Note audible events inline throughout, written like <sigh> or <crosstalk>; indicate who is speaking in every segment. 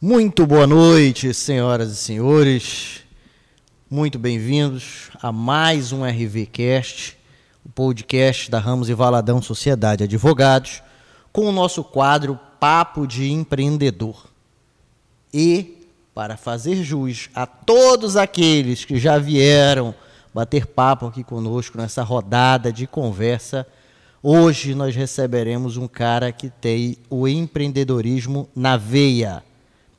Speaker 1: Muito boa noite, senhoras e senhores. Muito bem-vindos a mais um RVcast, o podcast da Ramos e Valadão Sociedade Advogados, com o nosso quadro Papo de Empreendedor. E para fazer jus a todos aqueles que já vieram bater papo aqui conosco nessa rodada de conversa, hoje nós receberemos um cara que tem o empreendedorismo na veia.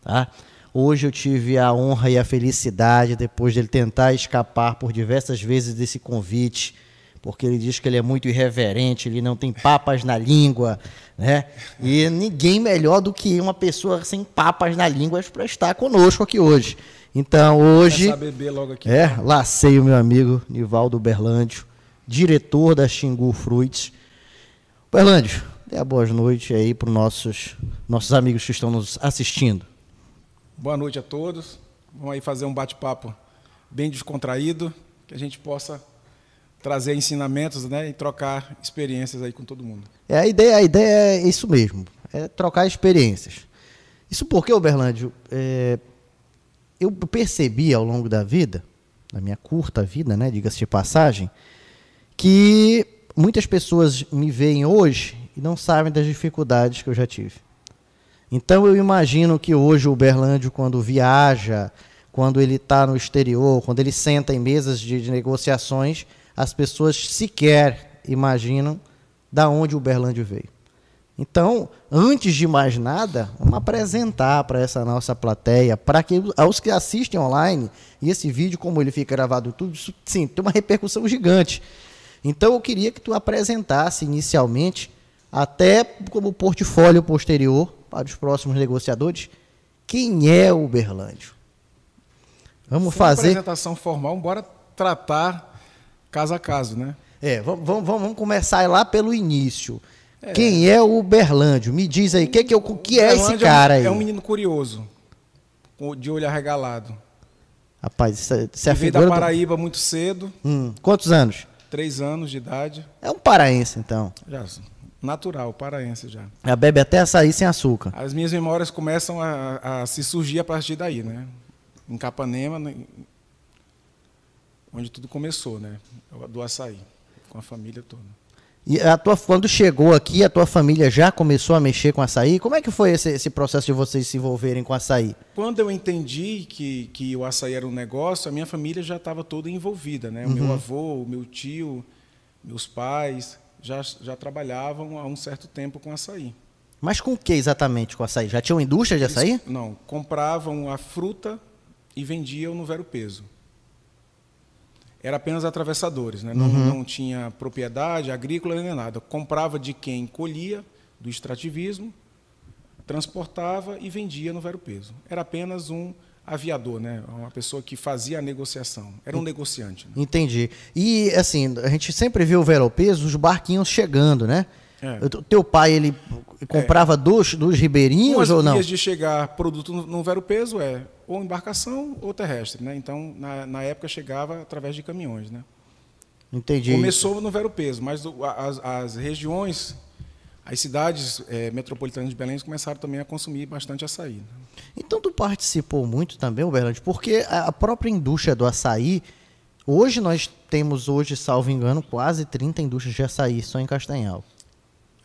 Speaker 1: Tá? Hoje eu tive a honra e a felicidade, depois dele tentar escapar por diversas vezes desse convite, porque ele diz que ele é muito irreverente, ele não tem papas na língua, né? E ninguém melhor do que uma pessoa sem papas na língua para estar conosco aqui hoje. Então hoje
Speaker 2: logo aqui.
Speaker 1: é lacei o meu amigo Nivaldo Berlândio, diretor da Xingu Fruits. Berlândio, dê a boa noite aí para os nossos nossos amigos que estão nos assistindo.
Speaker 2: Boa noite a todos. Vamos aí fazer um bate-papo bem descontraído, que a gente possa trazer ensinamentos, né, e trocar experiências aí com todo mundo.
Speaker 1: É a ideia, a ideia é isso mesmo, é trocar experiências. Isso porque, Berlândio, é, eu percebi ao longo da vida, da minha curta vida, né, diga-se de passagem, que muitas pessoas me veem hoje e não sabem das dificuldades que eu já tive. Então eu imagino que hoje o Berlândio, quando viaja, quando ele está no exterior, quando ele senta em mesas de, de negociações, as pessoas sequer imaginam da onde o Berlândio veio. Então, antes de mais nada, vamos apresentar para essa nossa plateia, para que aos que assistem online, e esse vídeo, como ele fica gravado tudo, isso, sim, tem uma repercussão gigante. Então, eu queria que tu apresentasse inicialmente, até como portfólio posterior para os próximos negociadores, quem é o Berlândio. Vamos
Speaker 2: Sem
Speaker 1: fazer.
Speaker 2: apresentação formal, bora tratar caso a caso, né?
Speaker 1: É, vamos, vamos, vamos começar lá pelo início. Quem é o Berlândio? Me diz aí, que que eu, o que é esse
Speaker 2: Berlândia
Speaker 1: cara aí?
Speaker 2: É um menino curioso, de olho arregalado.
Speaker 1: Rapaz, isso, é- isso é
Speaker 2: veio da
Speaker 1: figura do-
Speaker 2: Paraíba muito cedo,
Speaker 1: Hum, quantos anos?
Speaker 2: três anos de idade.
Speaker 1: É um paraense, então.
Speaker 2: Já, natural, paraense já.
Speaker 1: Já bebe até açaí sem açúcar.
Speaker 2: As minhas memórias começam a, a se surgir a partir daí, né? Em Capanema, né? onde tudo começou, né? Do açaí, com a família toda.
Speaker 1: E a tua, quando chegou aqui, a tua família já começou a mexer com açaí? Como é que foi esse, esse processo de vocês se envolverem com açaí?
Speaker 2: Quando eu entendi que, que o açaí era um negócio, a minha família já estava toda envolvida, né? O
Speaker 1: Uhum.
Speaker 2: meu avô, o meu tio, meus pais já, já trabalhavam há um certo tempo com açaí.
Speaker 1: Mas com o que exatamente com açaí? Já tinha uma indústria de açaí?
Speaker 2: Eles- não, compravam a fruta e vendiam no vero peso. Era apenas atravessadores, né? não,
Speaker 1: Uhum.
Speaker 2: não tinha propriedade agrícola nem nada. Comprava de quem colhia, do extrativismo, transportava e vendia no vero peso. Era apenas um aviador, né? uma pessoa que fazia a negociação. Era um negociante. né?
Speaker 1: Entendi. E assim, a gente sempre vê o Veropeso, os barquinhos chegando, né?
Speaker 2: É.
Speaker 1: O teu pai, ele comprava dos, dos ribeirinhos
Speaker 2: Umas
Speaker 1: ou não?
Speaker 2: vias de chegar produto no, no vero peso é ou embarcação ou terrestre. Né? Então, na, na época, chegava através de caminhões. Né?
Speaker 1: Entendi.
Speaker 2: Começou no Vero Peso, mas as, as regiões, as cidades eh, metropolitanas de Belém começaram também a consumir bastante açaí. né?
Speaker 1: Então tu participou muito também, Uberlândia, porque a a própria indústria do açaí, hoje nós temos hoje, salvo engano, quase 30 indústrias de açaí só em Castanhal.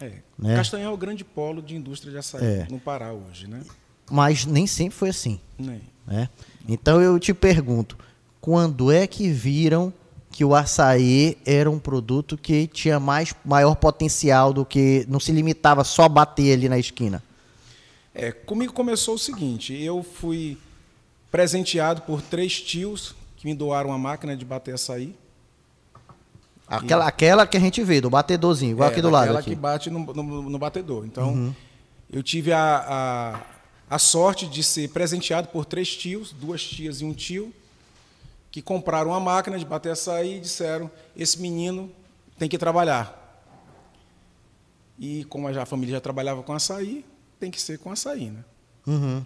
Speaker 2: É.
Speaker 1: Né?
Speaker 2: Castanhal é o grande polo de indústria de açaí
Speaker 1: É.
Speaker 2: no Pará hoje. Né?
Speaker 1: Mas nem sempre foi assim.
Speaker 2: Nem.
Speaker 1: Né? Então eu te pergunto, quando é que viram que o açaí era um produto que tinha mais, maior potencial do que não se limitava só a bater ali na esquina?
Speaker 2: É, comigo começou o seguinte: eu fui presenteado por três tios que me doaram uma máquina de bater açaí.
Speaker 1: Aquela, aquela que a gente vê, do batedorzinho, igual
Speaker 2: É,
Speaker 1: aqui do lado.
Speaker 2: daquela
Speaker 1: Aqui.
Speaker 2: que bate no, no- no batedor. Então, eu tive a, a, a sorte de ser presenteado por três tios, duas tias e um tio, que compraram uma máquina de bater açaí e disseram: esse menino tem que trabalhar. E como a família já trabalhava com açaí, tem que ser com açaí, né?
Speaker 1: Uhum.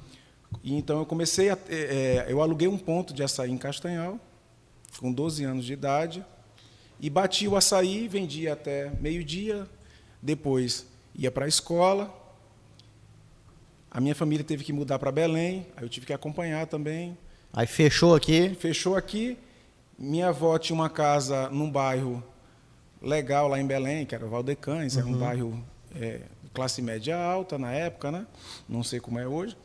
Speaker 2: E então eu comecei a. é, eu aluguei um ponto de açaí em Castanhal, com 12 anos de idade, e bati o açaí, vendia até meio-dia, depois ia para a escola, A minha família teve que mudar para Belém, aí eu tive que acompanhar também.
Speaker 1: Aí fechou aqui.
Speaker 2: Fechou aqui. Minha avó tinha uma casa num bairro legal lá em Belém, que era o Valdecães, uhum. era um uhum. bairro é, classe média alta na época, né? Não sei como é hoje.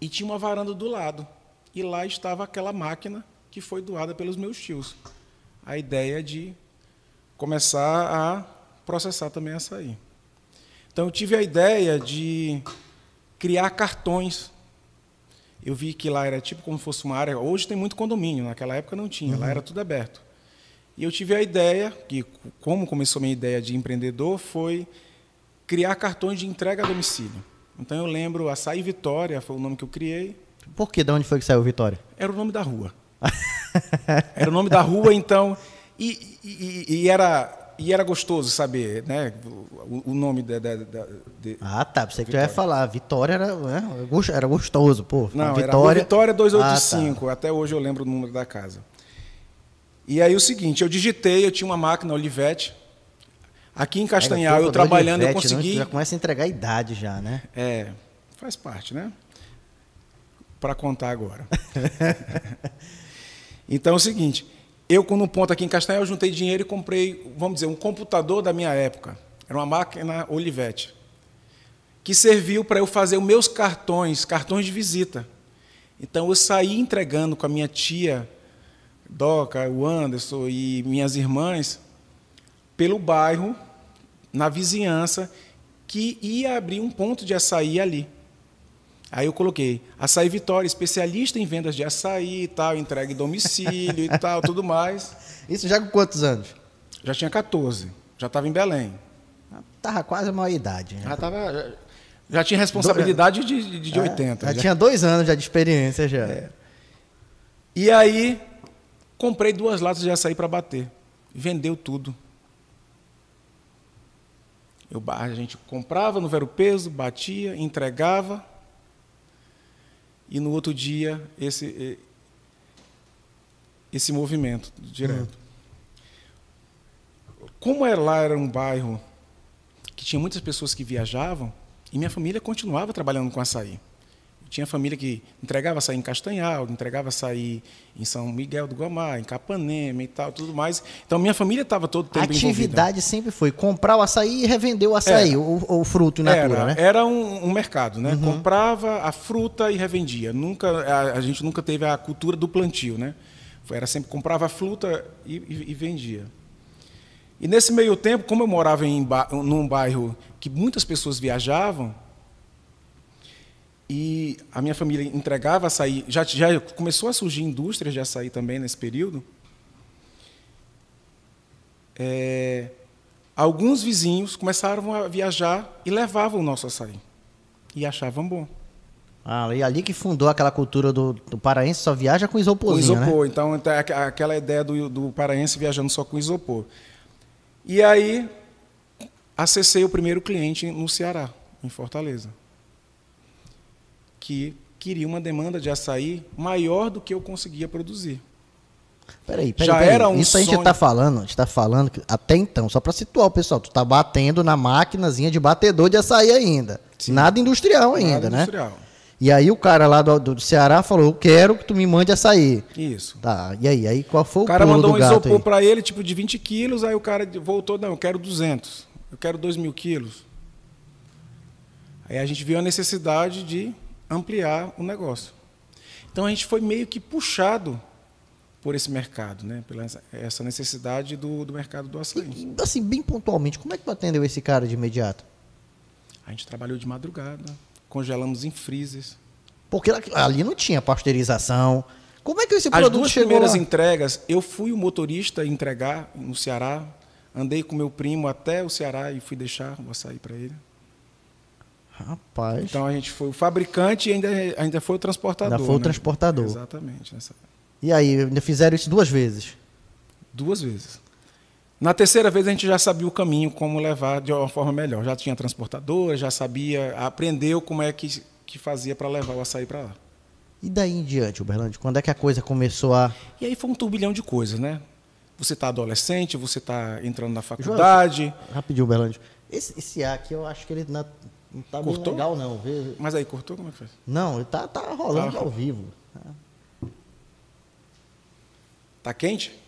Speaker 2: E tinha uma varanda do lado. E lá estava aquela máquina que foi doada pelos meus tios. A ideia de começar a processar também açaí. Então eu tive a ideia de criar cartões. Eu vi que lá era tipo como se fosse uma área. Hoje tem muito condomínio, naquela época não tinha, uhum. lá era tudo aberto. E eu tive a ideia, que como começou minha ideia de empreendedor, foi criar cartões de entrega a domicílio. Então eu lembro Açaí Vitória, foi o nome que eu criei.
Speaker 1: Por que? De onde foi que saiu Vitória?
Speaker 2: Era o nome da rua. <laughs> era o nome da rua, então. E, e, e, era, e era gostoso saber né, o, o nome da, da, da
Speaker 1: de Ah, tá. Pensei que ia falar. Vitória era, né, era gostoso, pô.
Speaker 2: Não, Vitória... era Vitória 285. Ah, tá. Até hoje eu lembro o número da casa. E aí o seguinte, eu digitei, eu tinha uma máquina Olivetti. Aqui em Castanhal, eu trabalhando, Olivetti, eu consegui.
Speaker 1: já começa a entregar a idade já, né?
Speaker 2: É, faz parte, né? Para contar agora. <laughs> então é o seguinte, eu, com um ponto aqui em Castanhal, juntei dinheiro e comprei, vamos dizer, um computador da minha época. Era uma máquina Olivetti. Que serviu para eu fazer os meus cartões, cartões de visita. Então eu saí entregando com a minha tia Doca, o Anderson e minhas irmãs pelo bairro, na vizinhança, que ia abrir um ponto de açaí ali. Aí eu coloquei Açaí Vitória, especialista em vendas de açaí e tal, entrega em domicílio e <laughs> tal, tudo mais.
Speaker 1: Isso já com quantos anos?
Speaker 2: Já tinha 14. Já estava em Belém.
Speaker 1: Estava quase a maior idade.
Speaker 2: Né? Já, tava, já, já, tinha responsabilidade de, de, de é, 80.
Speaker 1: Já, já, tinha dois anos já de experiência já. É.
Speaker 2: E aí, comprei duas latas de açaí para bater. Vendeu tudo. Eu, a gente comprava no Vero Peso, batia, entregava e no outro dia esse esse movimento direto. Como era, lá era um bairro que tinha muitas pessoas que viajavam, e minha família continuava trabalhando com açaí. Tinha família que entregava açaí em Castanhal, entregava açaí em São Miguel do Guamá, em Capanema e tal, tudo mais. Então, minha família estava todo tempo
Speaker 1: A atividade envolvida. sempre foi comprar o açaí e revender o açaí, o, o, fruto in natura,
Speaker 2: era,
Speaker 1: né?
Speaker 2: Era um, um mercado, né? Uhum. Comprava a fruta e revendia. Nunca, a, a, gente nunca teve a cultura do plantio, né? Era sempre comprava a fruta e, e, e vendia. E nesse meio tempo, como eu morava em num bairro que muitas pessoas viajavam, e a minha família entregava açaí. Já, já começou a surgir indústrias de açaí também nesse período. É, alguns vizinhos começaram a viajar e levavam o nosso açaí. E achavam bom.
Speaker 1: Ah, e ali que fundou aquela cultura do, do paraense só viaja com isoporzinho,
Speaker 2: Com isopor.
Speaker 1: Né?
Speaker 2: Então, aquela ideia do, do paraense viajando só com isopor. E aí, acessei o primeiro cliente no Ceará, em Fortaleza que queria uma demanda de açaí maior do que eu conseguia produzir.
Speaker 1: Peraí, peraí, Já peraí. era um Isso a gente está falando, a gente está falando que, até então, só para situar o pessoal, tu está batendo na maquinazinha de batedor de açaí ainda. Sim. Nada industrial ainda, Nada né? Industrial. E aí o cara lá do, do Ceará falou, eu quero que tu me mande açaí.
Speaker 2: Isso.
Speaker 1: Tá, e aí? Aí qual foi o
Speaker 2: O cara mandou um isopor para ele, tipo, de 20 quilos, aí o cara voltou, não, eu quero 200, eu quero 2 mil quilos. Aí a gente viu a necessidade de ampliar o negócio. Então a gente foi meio que puxado por esse mercado, né? pela essa necessidade do, do mercado do açaí.
Speaker 1: E, assim, bem pontualmente, como é que tu atendeu esse cara de imediato?
Speaker 2: A gente trabalhou de madrugada, congelamos em freezers.
Speaker 1: Porque ali não tinha pasteurização. Como é que esse
Speaker 2: As
Speaker 1: produto
Speaker 2: duas
Speaker 1: chegou
Speaker 2: primeiras
Speaker 1: lá?
Speaker 2: entregas, eu fui o motorista entregar no Ceará, andei com meu primo até o Ceará e fui deixar o açaí para ele.
Speaker 1: Rapaz.
Speaker 2: Então a gente foi o fabricante e ainda, ainda foi o transportador.
Speaker 1: Ainda foi
Speaker 2: né?
Speaker 1: o transportador.
Speaker 2: Exatamente. Nessa...
Speaker 1: E aí, ainda fizeram isso duas vezes?
Speaker 2: Duas vezes. Na terceira vez a gente já sabia o caminho, como levar de uma forma melhor. Já tinha transportador, já sabia, aprendeu como é que, que fazia para levar o açaí para lá.
Speaker 1: E daí em diante, Uberlândia, quando é que a coisa começou a.
Speaker 2: E aí foi um turbilhão de coisas, né? Você está adolescente, você está entrando na faculdade.
Speaker 1: João, rapidinho, Uberlândia. Esse, esse A aqui, eu acho que ele Não tá
Speaker 2: Cortou?
Speaker 1: legal, não. Vê-
Speaker 2: Mas aí, cortou? Como é que faz?
Speaker 1: Não, tá, tá rolando
Speaker 2: Ah.
Speaker 1: ao vivo.
Speaker 2: Tá quente?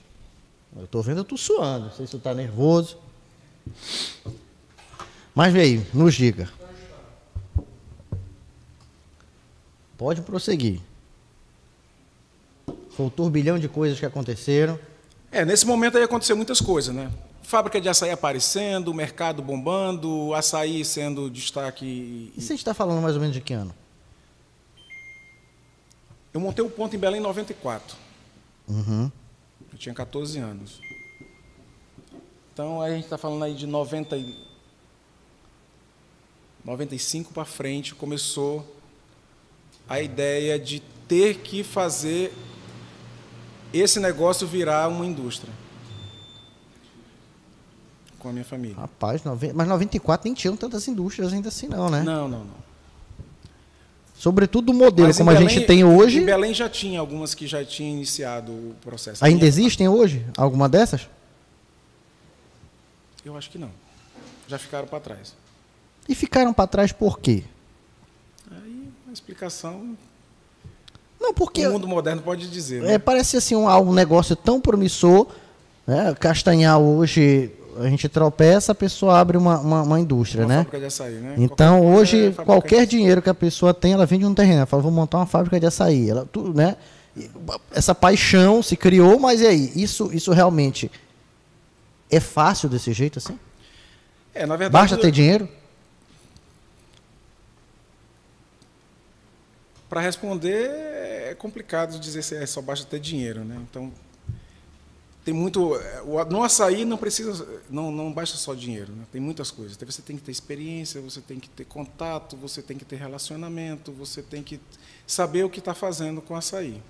Speaker 1: Eu tô vendo tu suando. Não sei se tu tá nervoso. Mas veio, nos diga. Pode prosseguir. Foi um turbilhão de coisas que aconteceram.
Speaker 2: É, nesse momento aí aconteceu muitas coisas, né? Fábrica de açaí aparecendo, mercado bombando, açaí sendo destaque.
Speaker 1: E você está falando mais ou menos de que ano?
Speaker 2: Eu montei o ponto em Belém em 94.
Speaker 1: Uhum.
Speaker 2: Eu tinha 14 anos. Então a gente está falando aí de 90 e... 95 para frente começou a ideia de ter que fazer esse negócio virar uma indústria com a minha família.
Speaker 1: Rapaz, nove- mas 94 nem tinham tantas indústrias ainda assim não, né?
Speaker 2: Não, não, não.
Speaker 1: Sobretudo o modelo
Speaker 2: Mas
Speaker 1: como a
Speaker 2: Belém-
Speaker 1: gente tem hoje.
Speaker 2: Em Belém já tinha algumas que já tinham iniciado o processo.
Speaker 1: Ainda
Speaker 2: Minha-
Speaker 1: existem hoje alguma dessas?
Speaker 2: Eu acho que não. Já ficaram para trás.
Speaker 1: E ficaram para trás por quê?
Speaker 2: Aí a explicação
Speaker 1: Não, porque
Speaker 2: o mundo moderno pode dizer. Né?
Speaker 1: é, parece assim um, um negócio tão promissor. Né? Castanhar hoje, a gente tropeça, a pessoa abre uma, uma, uma indústria,
Speaker 2: Uma
Speaker 1: né?
Speaker 2: fábrica de açaí, né?
Speaker 1: Então,
Speaker 2: Qualquer
Speaker 1: hoje,
Speaker 2: é
Speaker 1: qualquer dinheiro que a pessoa tem, ela vende um terreno. Ela fala, vou montar uma fábrica de açaí. Ela, tu, né? Essa paixão se criou, mas e aí? Isso, isso realmente é fácil desse jeito assim?
Speaker 2: É, na verdade,
Speaker 1: Basta ter dinheiro?
Speaker 2: para responder é complicado dizer se é só basta ter dinheiro, né? Então tem muito é, no açaí não precisa não não basta só dinheiro, né? Tem muitas coisas. Então, Você tem que ter experiência, você tem que ter contato, você tem que ter relacionamento, você tem que saber o que está fazendo com o açaí.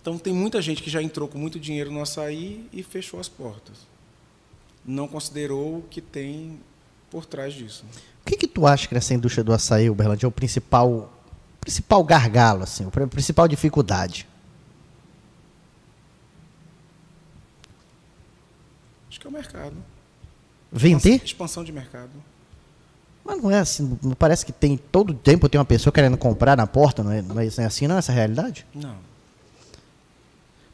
Speaker 2: Então tem muita gente que já entrou com muito dinheiro no açaí e fechou as portas. Não considerou o que tem por trás disso.
Speaker 1: O que, que tu acha que essa indústria do açaí, Uberlândia, é o principal, principal gargalo, assim, a principal dificuldade?
Speaker 2: Acho que é o mercado.
Speaker 1: Vender?
Speaker 2: Expansão de mercado.
Speaker 1: Mas não é assim, não parece que tem todo tempo tem uma pessoa querendo comprar na porta, não é, não é é assim, não é essa a realidade?
Speaker 2: Não.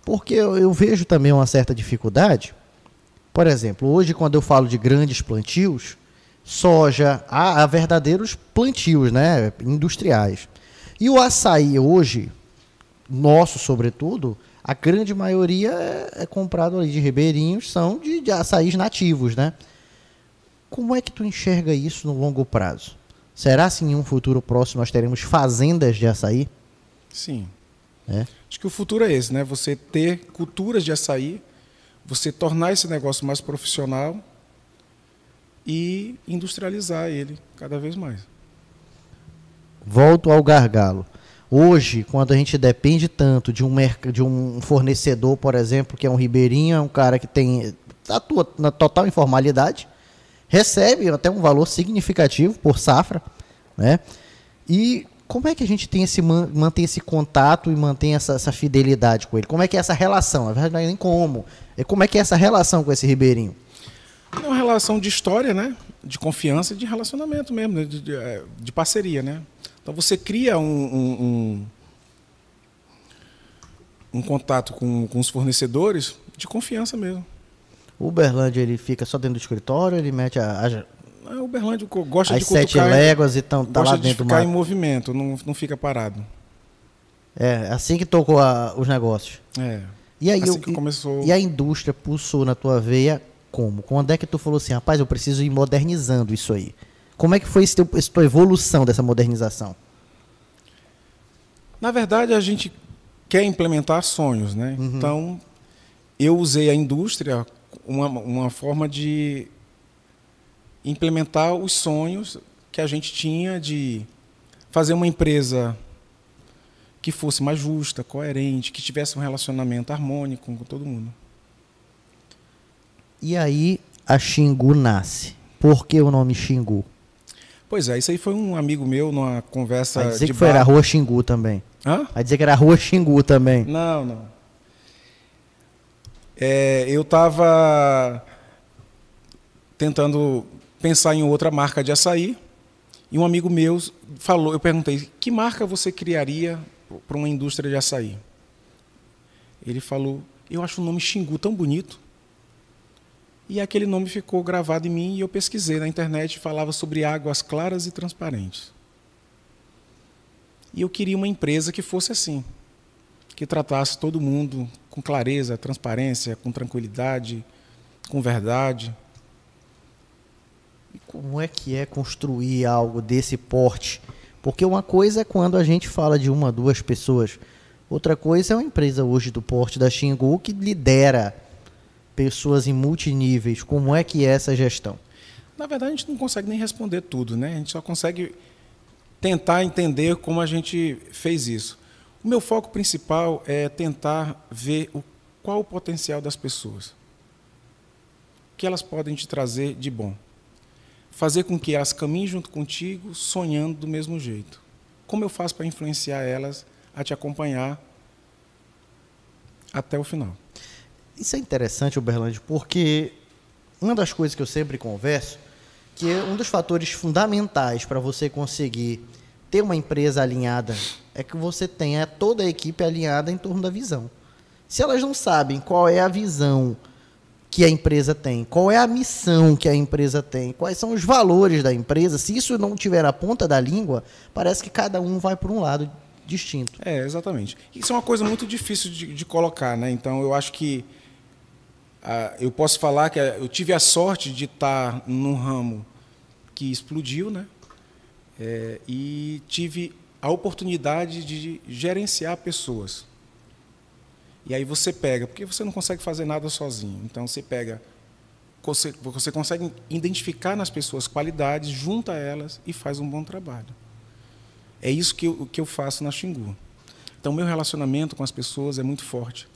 Speaker 1: Porque eu, eu vejo também uma certa dificuldade. Por exemplo, hoje quando eu falo de grandes plantios, soja, há, há verdadeiros plantios, né, industriais. E o açaí hoje, nosso sobretudo, a grande maioria é, é comprado ali de ribeirinhos, são de, de açaís nativos, né? Como é que tu enxerga isso no longo prazo? Será se em um futuro próximo nós teremos fazendas de açaí?
Speaker 2: Sim.
Speaker 1: É.
Speaker 2: Acho que o futuro é esse, né? Você ter culturas de açaí, você tornar esse negócio mais profissional e industrializar ele cada vez mais.
Speaker 1: Volto ao gargalo. Hoje, quando a gente depende tanto de um, de um fornecedor, por exemplo, que é um ribeirinho, é um cara que tem atua na total informalidade, recebe até um valor significativo por safra, né? E como é que a gente tem esse man- mantém esse contato e mantém essa, essa fidelidade com ele? Como é que é essa relação? Na verdade, é nem como. É como é que é essa relação com esse ribeirinho?
Speaker 2: É uma relação de história, né? De confiança e de relacionamento mesmo, né? de, de, eh, de parceria, né? Então você cria um, um, um, um contato com, com os fornecedores de confiança mesmo.
Speaker 1: O Uberlândia, ele fica só dentro do escritório, ele mete a, a,
Speaker 2: Ah, O Uberlândia gosta
Speaker 1: as
Speaker 2: de
Speaker 1: sete léguas e tão, tá
Speaker 2: gosta
Speaker 1: lá
Speaker 2: de
Speaker 1: dentro do
Speaker 2: ficar em
Speaker 1: mato.
Speaker 2: movimento, não, não fica parado.
Speaker 1: É, assim que tocou a- os negócios.
Speaker 2: É.
Speaker 1: E aí,
Speaker 2: assim
Speaker 1: o-
Speaker 2: que começou.
Speaker 1: e a indústria pulsou na tua veia como? Quando é que tu falou assim, rapaz, eu preciso ir modernizando isso aí? Como é que foi esse teu, essa tua evolução dessa modernização?
Speaker 2: Na verdade, a gente quer implementar sonhos, né?
Speaker 1: Uhum.
Speaker 2: Então, eu usei a indústria uma, uma forma de implementar os sonhos que a gente tinha de fazer uma empresa que fosse mais justa, coerente, que tivesse um relacionamento harmônico com todo mundo.
Speaker 1: E aí a Xingu nasce. Por que o nome Xingu?
Speaker 2: Pois é, isso aí foi um amigo meu numa conversa
Speaker 1: Vai dizer que foi
Speaker 2: bar.
Speaker 1: a Rua Xingu também.
Speaker 2: Hã?
Speaker 1: Vai dizer que era a Rua Xingu também.
Speaker 2: Não, não. É, eu estava tentando pensar em outra marca de açaí E um amigo meu falou, eu perguntei, que marca você criaria para uma indústria de açaí? Ele falou, eu acho o nome Xingu tão bonito. E aquele nome ficou gravado em mim e eu pesquisei na internet, falava sobre águas claras e transparentes. E eu queria uma empresa que fosse assim, que tratasse todo mundo com clareza, transparência, com tranquilidade, com verdade.
Speaker 1: E como é que é construir algo desse porte? Porque uma coisa é quando a gente fala de uma, duas pessoas. Outra coisa é uma empresa hoje do porte da Xingu que lidera pessoas em multiníveis. Como é que é essa gestão?
Speaker 2: Na verdade, a gente não consegue nem responder tudo, né? A gente só consegue tentar entender como a gente fez isso. O meu foco principal é tentar ver o, qual o potencial das pessoas. O que elas podem te trazer de bom. Fazer com que elas caminhem junto contigo, sonhando do mesmo jeito. Como eu faço para influenciar elas a te acompanhar até o final?
Speaker 1: Isso é interessante, Uberlândia, porque uma das coisas que eu sempre converso, que é um dos fatores fundamentais para você conseguir ter uma empresa alinhada, é que você tenha toda a equipe alinhada em torno da visão. Se elas não sabem qual é a visão que a empresa tem, qual é a missão que a empresa tem, quais são os valores da empresa, se isso não tiver a ponta da língua, parece que cada um vai por um lado distinto.
Speaker 2: É, exatamente. Isso é uma coisa muito difícil de, de colocar, né? Então, eu acho que eu posso falar que eu tive a sorte de estar num ramo que explodiu, né? É, e tive a oportunidade de gerenciar pessoas. E aí você pega, porque você não consegue fazer nada sozinho. Então você pega, você, você consegue identificar nas pessoas qualidades, junta elas e faz um bom trabalho. É isso que eu, que eu faço na Xingu. Então meu relacionamento com as pessoas é muito forte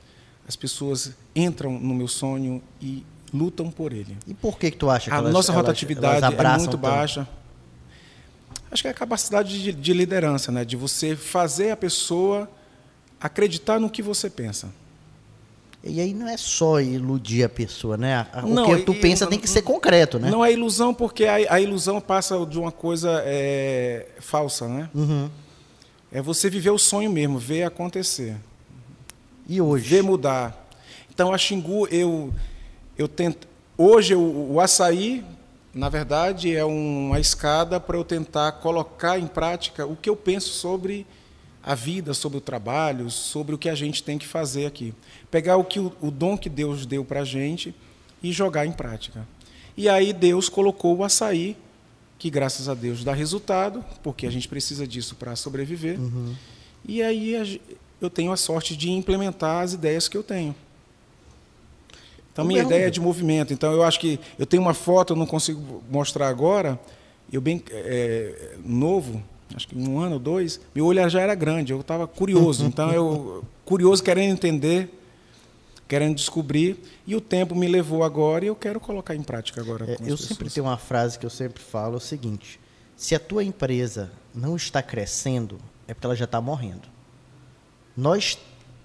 Speaker 2: as pessoas entram no meu sonho e lutam por ele.
Speaker 1: E por que, que tu acha que
Speaker 2: a
Speaker 1: elas,
Speaker 2: nossa rotatividade
Speaker 1: elas, elas
Speaker 2: é muito baixa? Acho que é a capacidade de, de, liderança, né? de você fazer a pessoa acreditar no que você pensa.
Speaker 1: E aí não é só iludir a pessoa, né? O não, que tu e, pensa tem que ser concreto, né?
Speaker 2: Não é ilusão, porque a, a ilusão passa de uma coisa é, falsa, né?
Speaker 1: Uhum.
Speaker 2: É você viver o sonho mesmo, ver acontecer.
Speaker 1: E hoje?
Speaker 2: Ver mudar. Então, a Xingu, eu, eu tento. Hoje, o, o açaí, na verdade, é uma escada para eu tentar colocar em prática o que eu penso sobre a vida, sobre o trabalho, sobre o que a gente tem que fazer aqui. Pegar o, que, o, o dom que Deus deu para a gente e jogar em prática. E aí Deus colocou o açaí, que graças a Deus dá resultado, porque a gente precisa disso para sobreviver.
Speaker 1: Uhum.
Speaker 2: E aí eu tenho a sorte de implementar as ideias que eu tenho. Então, minha ideia é de movimento. Então, eu acho que eu tenho uma foto, eu não consigo mostrar agora. Eu bem é, novo, acho que um ano ou dois, meu olho já era grande. Eu estava curioso. <laughs> Então, eu curioso, querendo entender, querendo descobrir. E o tempo me levou agora e eu quero colocar em prática agora. É,
Speaker 1: eu pessoas. sempre tenho uma frase que eu sempre falo: é o seguinte: se a tua empresa não está crescendo, é porque ela já está morrendo nós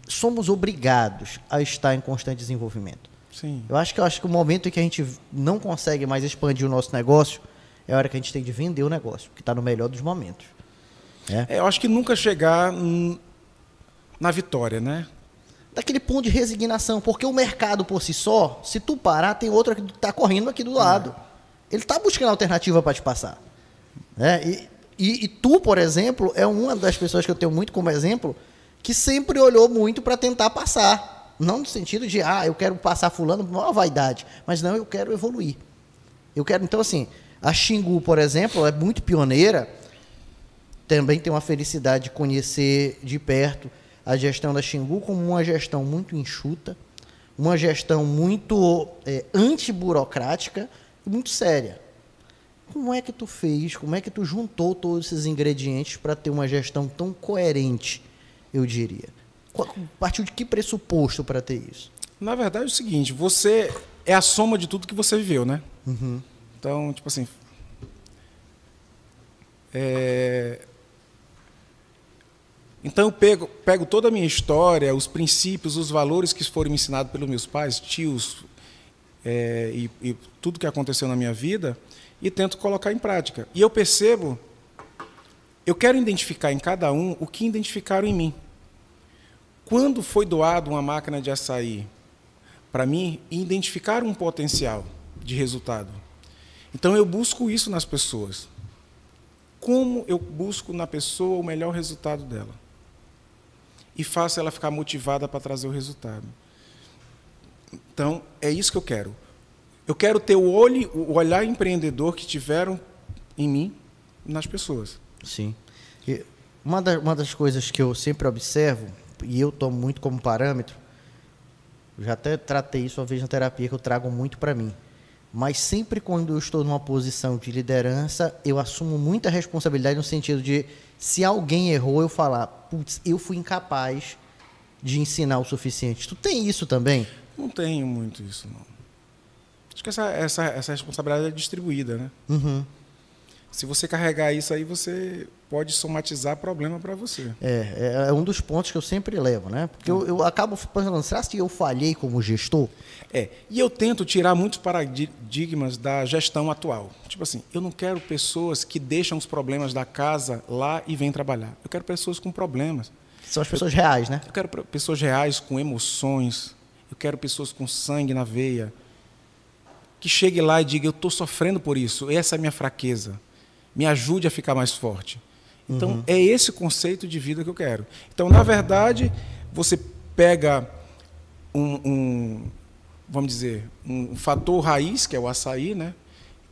Speaker 1: somos obrigados a estar em constante desenvolvimento.
Speaker 2: Sim.
Speaker 1: Eu acho que eu acho que o momento em que a gente não consegue mais expandir o nosso negócio é a hora que a gente tem de vender o negócio, que está no melhor dos momentos.
Speaker 2: É. é. eu acho que nunca chegar na vitória, né?
Speaker 1: Daquele ponto de resignação, porque o mercado por si só, se tu parar, tem outro que está correndo aqui do lado. Ele está buscando alternativa para te passar. Né? E, e, e tu, por exemplo, é uma das pessoas que eu tenho muito como exemplo que sempre olhou muito para tentar passar. Não no sentido de, ah, eu quero passar fulano por uma vaidade, mas não, eu quero evoluir. Eu quero, então, assim, a Xingu, por exemplo, é muito pioneira. Também tenho a felicidade de conhecer de perto a gestão da Xingu como uma gestão muito enxuta, uma gestão muito é, antiburocrática e muito séria. Como é que tu fez? Como é que tu juntou todos esses ingredientes para ter uma gestão tão coerente eu diria. Partiu de que pressuposto para ter isso?
Speaker 2: Na verdade é o seguinte, você é a soma de tudo que você viveu, né?
Speaker 1: Uhum.
Speaker 2: Então, tipo assim, é... Então eu pego, pego toda a minha história, os princípios, os valores que foram me ensinados pelos meus pais, tios, é, e, e, tudo que aconteceu na minha vida, e tento colocar em prática. E eu percebo Eu quero identificar em cada um o que identificaram em mim. Quando foi doado uma máquina de açaí para mim, identificaram um potencial de resultado. Então eu busco isso nas pessoas. Como eu busco na pessoa o melhor resultado dela? E faço ela ficar motivada para trazer o resultado. Então, é isso que eu quero. Eu quero ter o, olho, o olhar empreendedor que tiveram em mim nas pessoas.
Speaker 1: Sim. Uma das coisas que eu sempre observo, e eu tomo muito como parâmetro, já até tratei isso uma vez na terapia, que eu trago muito para mim. Mas sempre quando eu estou numa posição de liderança, eu assumo muita responsabilidade no sentido de, se alguém errou, eu falar, putz, eu fui incapaz de ensinar o suficiente. Tu tem isso também?
Speaker 2: Não tenho muito isso, não. Acho que essa, essa, essa responsabilidade é distribuída, né?
Speaker 1: Uhum.
Speaker 2: Se você carregar isso aí, você pode somatizar problema para você.
Speaker 1: É, é, é, um dos pontos que eu sempre levo, né? Porque eu, eu acabo pensando, será que eu falhei como gestor?
Speaker 2: É, e eu tento tirar muitos paradigmas da gestão atual. Tipo assim, eu não quero pessoas que deixam os problemas da casa lá e vêm trabalhar. Eu quero pessoas com problemas.
Speaker 1: São as pessoas eu, reais, né?
Speaker 2: Eu quero pessoas reais com emoções. Eu quero pessoas com sangue na veia. Que chegue lá e diga, eu estou sofrendo por isso, essa é a minha fraqueza me ajude a ficar mais forte. Então, uhum. é esse conceito de vida que eu quero. Então, na verdade, você pega um, um vamos dizer, um fator raiz, que é o açaí, né?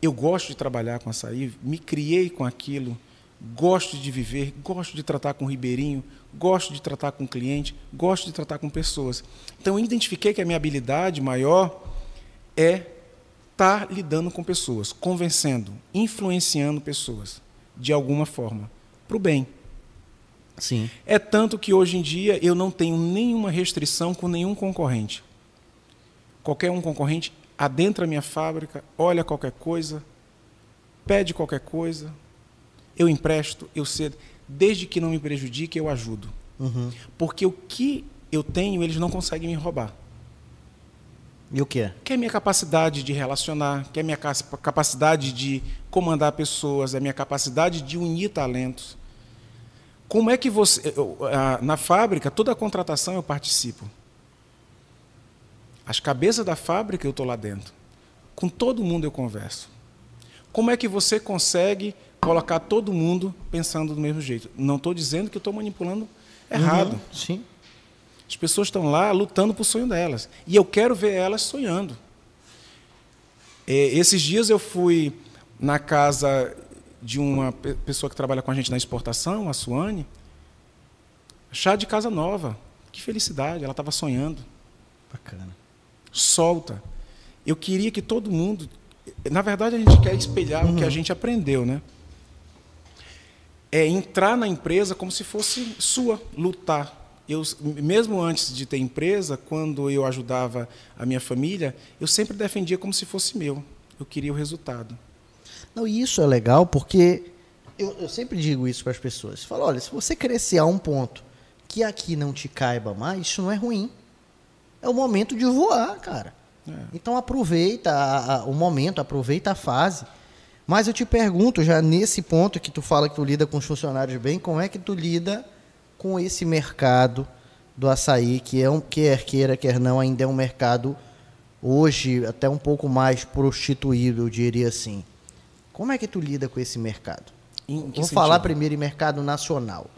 Speaker 2: Eu gosto de trabalhar com açaí, me criei com aquilo, gosto de viver, gosto de tratar com ribeirinho, gosto de tratar com cliente, gosto de tratar com pessoas. Então, eu identifiquei que a minha habilidade maior é está lidando com pessoas, convencendo, influenciando pessoas, de alguma forma, para o bem.
Speaker 1: Sim.
Speaker 2: É tanto que hoje em dia eu não tenho nenhuma restrição com nenhum concorrente. Qualquer um concorrente adentra a minha fábrica, olha qualquer coisa, pede qualquer coisa, eu empresto, eu cedo, desde que não me prejudique, eu ajudo.
Speaker 1: Uhum.
Speaker 2: Porque o que eu tenho, eles não conseguem me roubar.
Speaker 1: E o que é?
Speaker 2: Que é a minha capacidade de relacionar, que é a minha capacidade de comandar pessoas, é a minha capacidade de unir talentos. Como é que você. Na fábrica, toda a contratação eu participo. As cabeças da fábrica eu estou lá dentro. Com todo mundo eu converso. Como é que você consegue colocar todo mundo pensando do mesmo jeito? Não estou dizendo que eu estou manipulando errado. Uhum,
Speaker 1: sim.
Speaker 2: As pessoas estão lá lutando por sonho delas. E eu quero ver elas sonhando. É, esses dias eu fui na casa de uma pessoa que trabalha com a gente na exportação, a Suane. Chá de casa nova. Que felicidade, ela estava sonhando.
Speaker 1: Bacana.
Speaker 2: Solta. Eu queria que todo mundo. Na verdade, a gente quer espelhar uhum. o que a uhum. gente aprendeu, né? É entrar na empresa como se fosse sua, lutar eu, mesmo antes de ter empresa, quando eu ajudava a minha família, eu sempre defendia como se fosse meu. Eu queria o resultado.
Speaker 1: Não, e isso é legal porque eu, eu sempre digo isso para as pessoas. Falo, olha, se você crescer a um ponto que aqui não te caiba mais, isso não é ruim. É o momento de voar, cara. É. Então aproveita a, a, o momento, aproveita a fase. Mas eu te pergunto, já nesse ponto que tu fala que tu lida com os funcionários bem, como é que tu lida com esse mercado do açaí, que é um, quer queira, quer não, ainda é um mercado hoje até um pouco mais prostituído, eu diria assim. Como é que tu lida com esse mercado? Vou sentido? falar primeiro em mercado nacional.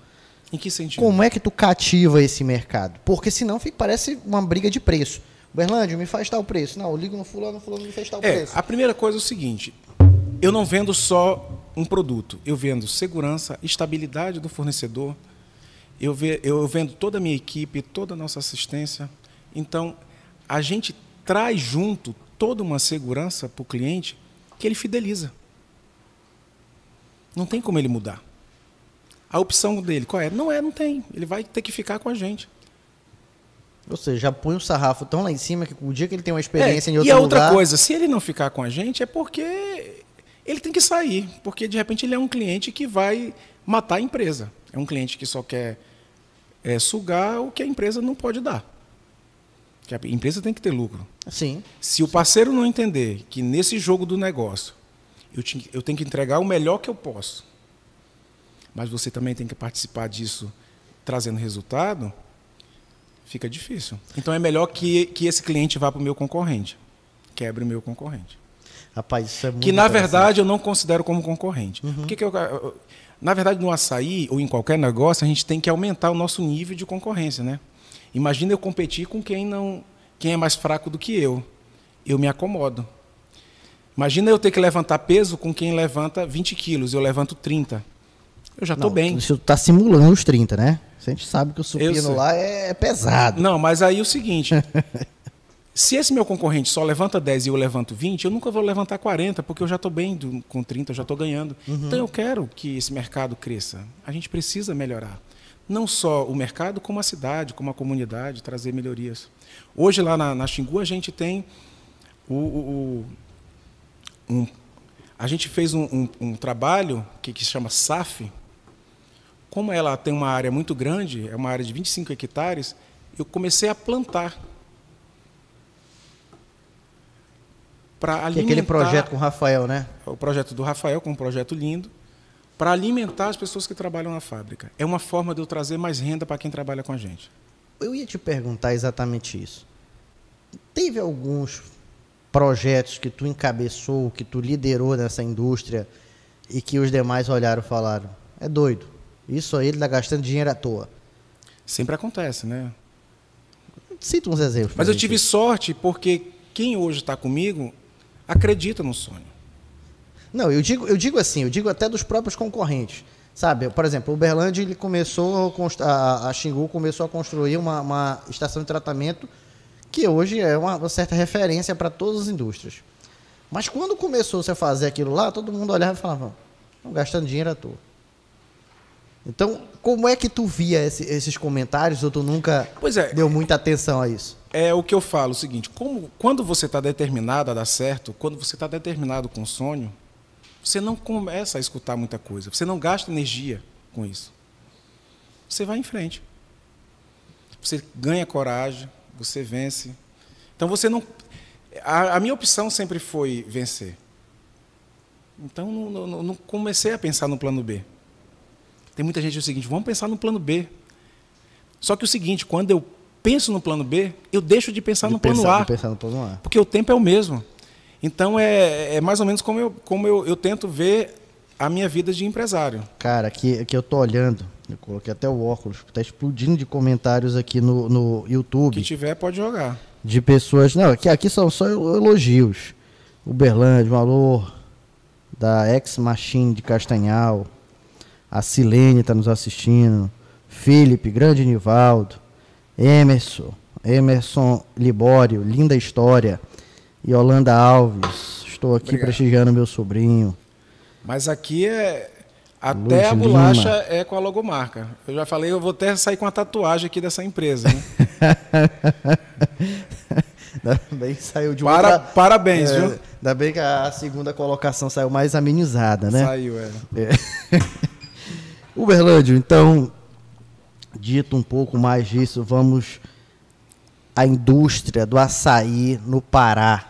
Speaker 2: Em que sentido?
Speaker 1: Como é que tu cativa esse mercado? Porque senão fica, parece uma briga de preço. Berlândio, me faz tal preço. Não, eu ligo no fulano, fulano me faz tal
Speaker 2: é,
Speaker 1: preço.
Speaker 2: A primeira coisa é o seguinte, eu não vendo só um produto, eu vendo segurança, estabilidade do fornecedor, eu, ve, eu vendo toda a minha equipe, toda a nossa assistência. Então, a gente traz junto toda uma segurança para o cliente que ele fideliza. Não tem como ele mudar. A opção dele, qual é? Não é, não tem. Ele vai ter que ficar com a gente.
Speaker 1: Ou seja, já põe o sarrafo tão lá em cima que o dia que ele tem uma experiência é, em outro
Speaker 2: lugar...
Speaker 1: E a
Speaker 2: outra coisa, se ele não ficar com a gente é porque ele tem que sair. Porque, de repente, ele é um cliente que vai matar a empresa. É um cliente que só quer é, sugar o que a empresa não pode dar. Que a empresa tem que ter lucro.
Speaker 1: Sim.
Speaker 2: Se o parceiro não entender que nesse jogo do negócio eu, te, eu tenho que entregar o melhor que eu posso, mas você também tem que participar disso trazendo resultado, fica difícil. Então é melhor que, que esse cliente vá para o meu concorrente, quebre o meu concorrente.
Speaker 1: Rapaz, isso é muito
Speaker 2: Que na verdade eu não considero como concorrente. Uhum. Porque que eu, na verdade no açaí ou em qualquer negócio a gente tem que aumentar o nosso nível de concorrência, né? Imagina eu competir com quem não, quem é mais fraco do que eu. Eu me acomodo. Imagina eu ter que levantar peso com quem levanta 20 quilos, eu levanto 30. Eu já estou bem.
Speaker 1: Você está simulando os 30, né? A gente sabe que o supino lá é pesado.
Speaker 2: Não, mas aí o seguinte: <laughs> se esse meu concorrente só levanta 10 e eu levanto 20, eu nunca vou levantar 40, porque eu já estou bem do, com 30, eu já estou ganhando. Uhum. Então eu quero que esse mercado cresça. A gente precisa melhorar. Não só o mercado, como a cidade, como a comunidade, trazer melhorias. Hoje lá na, na Xingu a gente tem o, o, o um, a gente fez um, um, um trabalho que, que se chama SAF, como ela tem uma área muito grande, é uma área de 25 hectares, eu comecei a plantar.
Speaker 1: Para alimentar. aquele projeto com o Rafael, né?
Speaker 2: O projeto do Rafael, com um projeto lindo, para alimentar as pessoas que trabalham na fábrica. É uma forma de eu trazer mais renda para quem trabalha com a gente.
Speaker 1: Eu ia te perguntar exatamente isso. Teve alguns projetos que tu encabeçou, que tu liderou nessa indústria e que os demais olharam e falaram: é doido. Isso aí ele está gastando dinheiro à toa.
Speaker 2: Sempre acontece, né?
Speaker 1: Cita uns exemplos.
Speaker 2: Mas eu tive sorte porque quem hoje está comigo acredita no sonho.
Speaker 1: Não, eu digo, eu digo assim, eu digo até dos próprios concorrentes. Sabe, por exemplo, o Uberlândia ele começou, a, a Xingu começou a construir uma, uma estação de tratamento que hoje é uma, uma certa referência para todas as indústrias. Mas quando começou -se a fazer aquilo lá, todo mundo olhava e falava, estão gastando dinheiro à toa. Então, como é que tu via esse, esses comentários ou tu nunca é, deu muita atenção a isso?
Speaker 2: É o que eu falo, o seguinte, como, quando você está determinado a dar certo, quando você está determinado com o sonho, você não começa a escutar muita coisa, você não gasta energia com isso. Você vai em frente. Você ganha coragem, você vence. Então você não. A, a minha opção sempre foi vencer. Então não, não, não comecei a pensar no plano B. Tem muita gente que diz o seguinte: vamos pensar no plano B. Só que o seguinte, quando eu penso no plano B, eu deixo de pensar, de no, pensar, plano A,
Speaker 1: pensar no plano A.
Speaker 2: Porque o tempo é o mesmo. Então é, é mais ou menos como, eu, como eu, eu tento ver a minha vida de empresário.
Speaker 1: Cara, aqui, aqui eu tô olhando, eu coloquei até o óculos, está explodindo de comentários aqui no, no YouTube.
Speaker 2: Que tiver, pode jogar.
Speaker 1: De pessoas. Não, aqui, aqui são só elogios. Uberlândia, valor da Ex Machine de Castanhal. A Silene está nos assistindo. Felipe, grande Nivaldo. Emerson, Emerson Libório, linda história. E Holanda Alves, estou aqui Obrigado. prestigiando meu sobrinho.
Speaker 2: Mas aqui é. Até Luz a bolacha Lima. é com a logomarca. Eu já falei, eu vou até sair com a tatuagem aqui dessa empresa. Né? <laughs>
Speaker 1: Ainda bem que saiu de
Speaker 2: Para, outra... Parabéns, é, viu?
Speaker 1: Ainda bem que a segunda colocação saiu mais amenizada, né?
Speaker 2: Saiu, é. é. <laughs>
Speaker 1: Uberlândio, então, dito um pouco mais disso, vamos à indústria do açaí no Pará.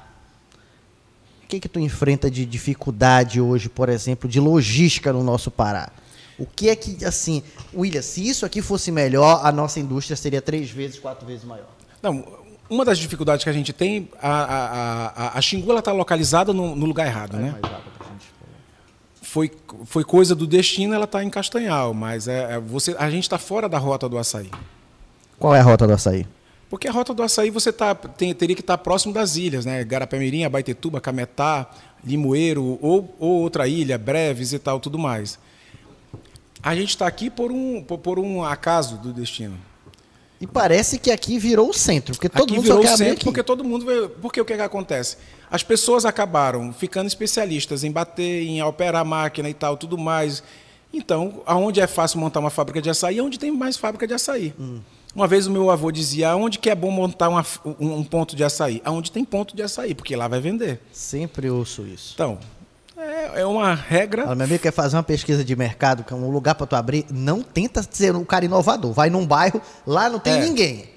Speaker 1: O que que tu enfrenta de dificuldade hoje, por exemplo, de logística no nosso Pará? O que é que, assim, William, se isso aqui fosse melhor, a nossa indústria seria três vezes, quatro vezes maior?
Speaker 2: Não, uma das dificuldades que a gente tem, a, a, a, a Xingu está localizada no, no, lugar errado, é né? Mais foi, foi coisa do destino, ela está em Castanhal, mas é, é você, a gente está fora da rota do açaí.
Speaker 1: Qual é a rota do açaí?
Speaker 2: Porque a rota do açaí você tá, tem, teria que estar tá próximo das ilhas, né? Garapé-Mirim, Abaetetuba, Cametá, Limoeiro ou, ou outra ilha, Breves e tal, tudo mais. A gente está aqui por um, por, por, um acaso do destino.
Speaker 1: E parece que aqui virou o centro, porque todo
Speaker 2: aqui
Speaker 1: mundo
Speaker 2: virou
Speaker 1: só
Speaker 2: o centro, porque todo mundo vê, porque o que, que acontece? As pessoas acabaram ficando especialistas em bater, em operar a máquina e tal, tudo mais. Então, aonde é fácil montar uma fábrica de açaí, é onde tem mais fábrica de açaí. Hum. Uma vez o meu avô dizia, aonde que é bom montar uma, um, um, ponto de açaí? Aonde tem ponto de açaí, porque lá vai vender.
Speaker 1: Sempre ouço isso.
Speaker 2: Então, é, é uma regra...
Speaker 1: Meu amigo quer fazer uma pesquisa de mercado, que é um lugar para tu abrir, não tenta ser um cara inovador. Vai num bairro, lá não tem é. ninguém.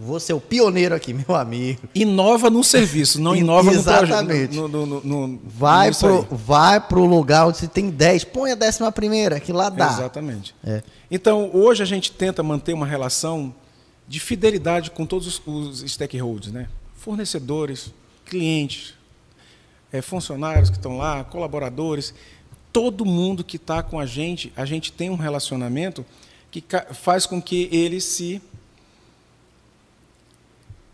Speaker 1: Vou ser o pioneiro aqui, meu amigo.
Speaker 2: Inova no serviço, não <laughs> inova
Speaker 1: Exatamente.
Speaker 2: no projeto. No,
Speaker 1: vai, pro, vai pro lugar onde se tem 10, põe a décima primeira, que lá dá.
Speaker 2: Exatamente. É. Então, hoje a gente tenta manter uma relação de fidelidade com todos os, os stakeholders, né? Fornecedores, clientes, é, funcionários que estão lá, colaboradores, todo mundo que está com a gente, a gente tem um relacionamento que faz com que ele se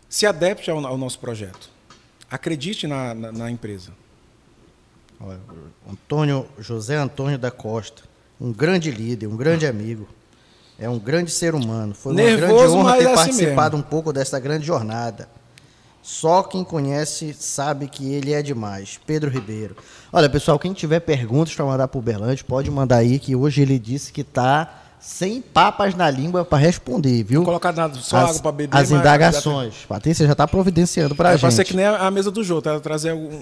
Speaker 2: se adapte ao, ao nosso projeto. Acredite na, na, na empresa.
Speaker 1: Antônio José Antônio da Costa, um grande líder, um grande amigo. É um grande ser humano. Foi uma Nervoso, grande honra ter é assim participado mesmo. um pouco dessa grande jornada. Só quem conhece sabe que ele é demais. Pedro Ribeiro. Olha, pessoal, quem tiver perguntas para mandar para o Berlante, pode mandar aí, que hoje ele disse que está sem papas na língua para responder, viu? Vou
Speaker 2: colocar nada, só as, água para beber.
Speaker 1: As indagações. Já Patrícia já está providenciando para a é, gente. Pode ser
Speaker 2: que nem a, mesa do jogo, tá? trazer algum...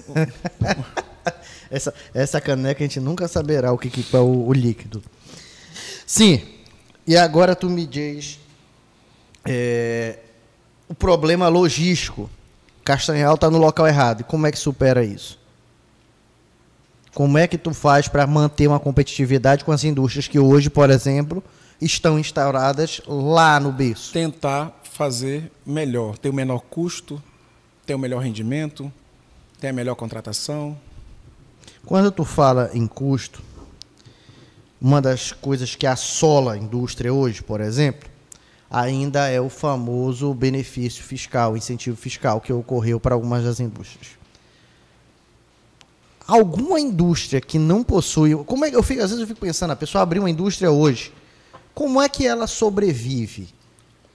Speaker 2: <laughs>
Speaker 1: essa, essa caneca a gente nunca saberá o que, que é o, o líquido. Sim, e agora tu me diz é, o problema logístico. Castanhal está no local errado. E como é que supera isso? Como é que tu faz para manter uma competitividade com as indústrias que hoje, por exemplo, estão instauradas lá no berço?
Speaker 2: Tentar fazer melhor, ter o menor custo, ter o melhor rendimento, ter a melhor contratação.
Speaker 1: Quando tu fala em custo, uma das coisas que assola a indústria hoje, por exemplo, ainda é o famoso benefício fiscal, incentivo fiscal que ocorreu para algumas das indústrias. Alguma indústria que não possui, como é que eu fico, às vezes eu fico pensando, a pessoa abriu uma indústria hoje, como é que ela sobrevive?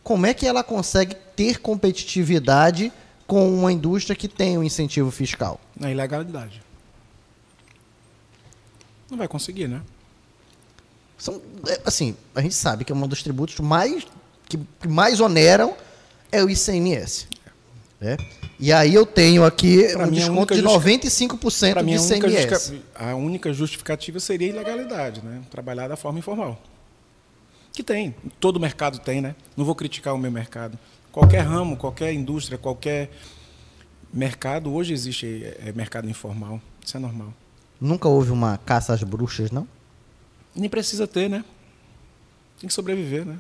Speaker 1: Como é que ela consegue ter competitividade com uma indústria que tem um incentivo fiscal?
Speaker 2: Na ilegalidade. Não vai conseguir, né?
Speaker 1: São, é, assim, a gente sabe que é um dos tributos mais que, mais oneram é o ICMS. Né? E aí eu tenho aqui pra um desconto de 95% de ICMS.
Speaker 2: A única justificativa seria a ilegalidade, né? Trabalhar da forma informal. Que tem, todo mercado tem, né? Não vou criticar o meu mercado. Qualquer ramo, qualquer indústria, qualquer mercado, hoje existe é, mercado informal. Isso é normal.
Speaker 1: Nunca houve uma caça às bruxas, não?
Speaker 2: Nem precisa ter, né? Tem que sobreviver, né?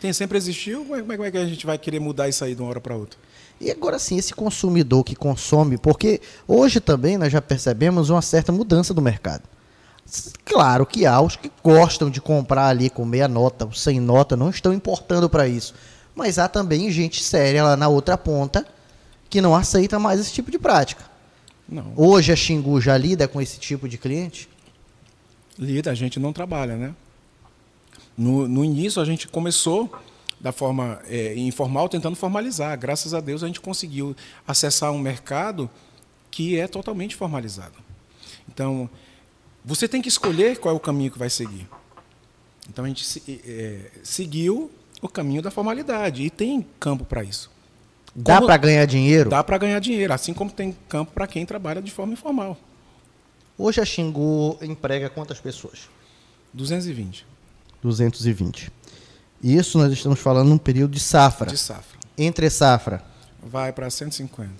Speaker 2: Tem sempre existiu, como é que a gente vai querer mudar isso aí de uma hora para outra?
Speaker 1: E agora sim, esse consumidor que consome, porque hoje também nós já percebemos uma certa mudança do mercado. Claro que há os que gostam de comprar ali com meia nota, sem nota, não estão importando para isso. Mas há também gente séria lá na outra ponta que não aceita mais esse tipo de prática. Não. Hoje a Xingu já lida com esse tipo de cliente?
Speaker 2: Lida, a gente não trabalha, né? No, no início a gente começou da forma é, informal tentando formalizar. Graças a Deus a gente conseguiu acessar um mercado que é totalmente formalizado. Então, você tem que escolher qual é o caminho que vai seguir. Então a gente é, seguiu o caminho da formalidade e tem campo para isso.
Speaker 1: Dá para ganhar dinheiro?
Speaker 2: Dá para ganhar dinheiro, assim como tem campo para quem trabalha de forma informal.
Speaker 1: Hoje a Xingu emprega quantas pessoas?
Speaker 2: 220.
Speaker 1: 220. Isso nós estamos falando num período de safra.
Speaker 2: De safra.
Speaker 1: Entre safra.
Speaker 2: Vai para 150.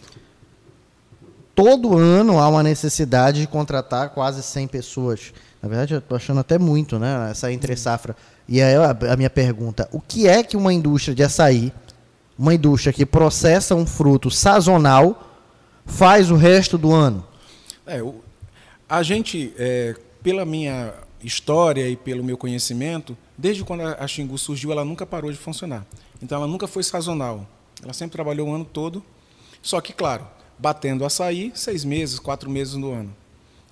Speaker 1: Todo ano há uma necessidade de contratar quase 100 pessoas. Na verdade, eu estou achando até muito, né? Essa entre safra. E aí a minha pergunta: o que é que uma indústria de açaí, uma indústria que processa um fruto sazonal, faz o resto do ano?
Speaker 2: É, o, a gente, é, pela minha história e pelo meu conhecimento, desde quando a Xingu surgiu, ela nunca parou de funcionar. Então, ela nunca foi sazonal. Ela sempre trabalhou o ano todo. Só que, claro, batendo açaí, seis meses, quatro meses no ano.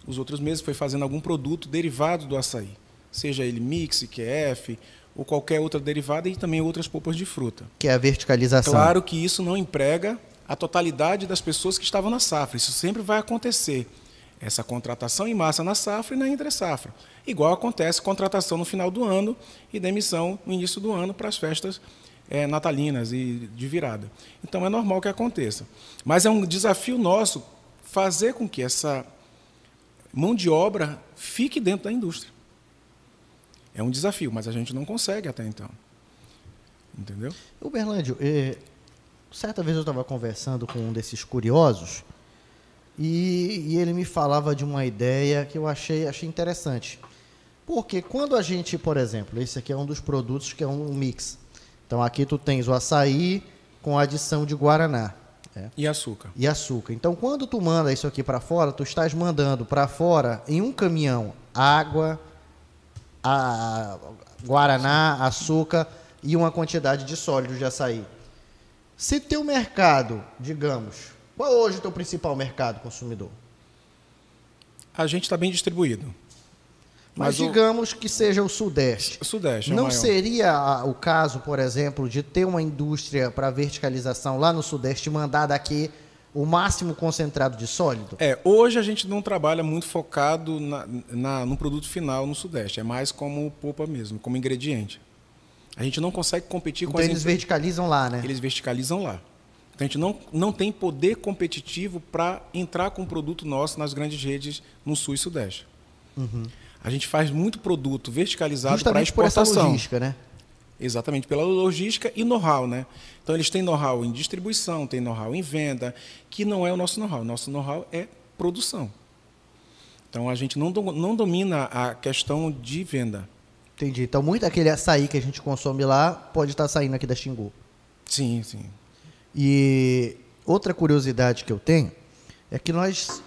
Speaker 2: Os outros meses foi fazendo algum produto derivado do açaí, seja ele mix, QF, ou qualquer outra derivada e também outras polpas de fruta.
Speaker 1: Que é a verticalização.
Speaker 2: Claro que isso não emprega a totalidade das pessoas que estavam na safra. Isso sempre vai acontecer essa contratação em massa na safra e na entre safra. Igual acontece contratação no final do ano e demissão no início do ano para as festas é, natalinas e de virada. Então é normal que aconteça. Mas é um desafio nosso fazer com que essa mão de obra fique dentro da indústria. É um desafio, mas a gente não consegue até então. Entendeu?
Speaker 1: O Berlândio, é, certa vez eu estava conversando com um desses curiosos e, e, ele me falava de uma ideia que eu achei, achei interessante. Porque quando a gente, por exemplo, esse aqui é um dos produtos que é um mix. Então aqui tu tens o açaí com adição de guaraná.
Speaker 2: É. E açúcar.
Speaker 1: E açúcar. Então quando tu manda isso aqui para fora, tu estás mandando para fora em um caminhão água, a, guaraná, açúcar e uma quantidade de sólido de açaí. Se teu mercado, digamos, qual é hoje o teu principal mercado consumidor?
Speaker 2: A gente está bem distribuído.
Speaker 1: Mas, Mas digamos o... que seja o Sudeste.
Speaker 2: O Sudeste.
Speaker 1: É Não seria o caso, por exemplo, de ter uma indústria para verticalização lá no Sudeste e mandar daqui o máximo concentrado de sólido?
Speaker 2: É, hoje a gente não trabalha muito focado na, na, no produto final no Sudeste. É mais como polpa mesmo, como ingrediente. A gente não consegue competir
Speaker 1: então
Speaker 2: com as
Speaker 1: eles verticalizam lá, né?
Speaker 2: Eles verticalizam lá. Então, a gente não, não tem poder competitivo para entrar com um produto nosso nas grandes redes no Sul e Sudeste. Uhum. A gente faz muito produto verticalizado para exportação. Por essa
Speaker 1: logística, né?
Speaker 2: Exatamente, pela logística e know-how, né? Então eles têm know-how em distribuição, têm know-how em venda, que não é o nosso know-how. Nosso know-how é produção. Então a gente não, não domina a questão de venda.
Speaker 1: Entendi. Então muito daquele açaí que a gente consome lá pode estar saindo aqui da Xingu.
Speaker 2: Sim, sim.
Speaker 1: E outra curiosidade que eu tenho é que nós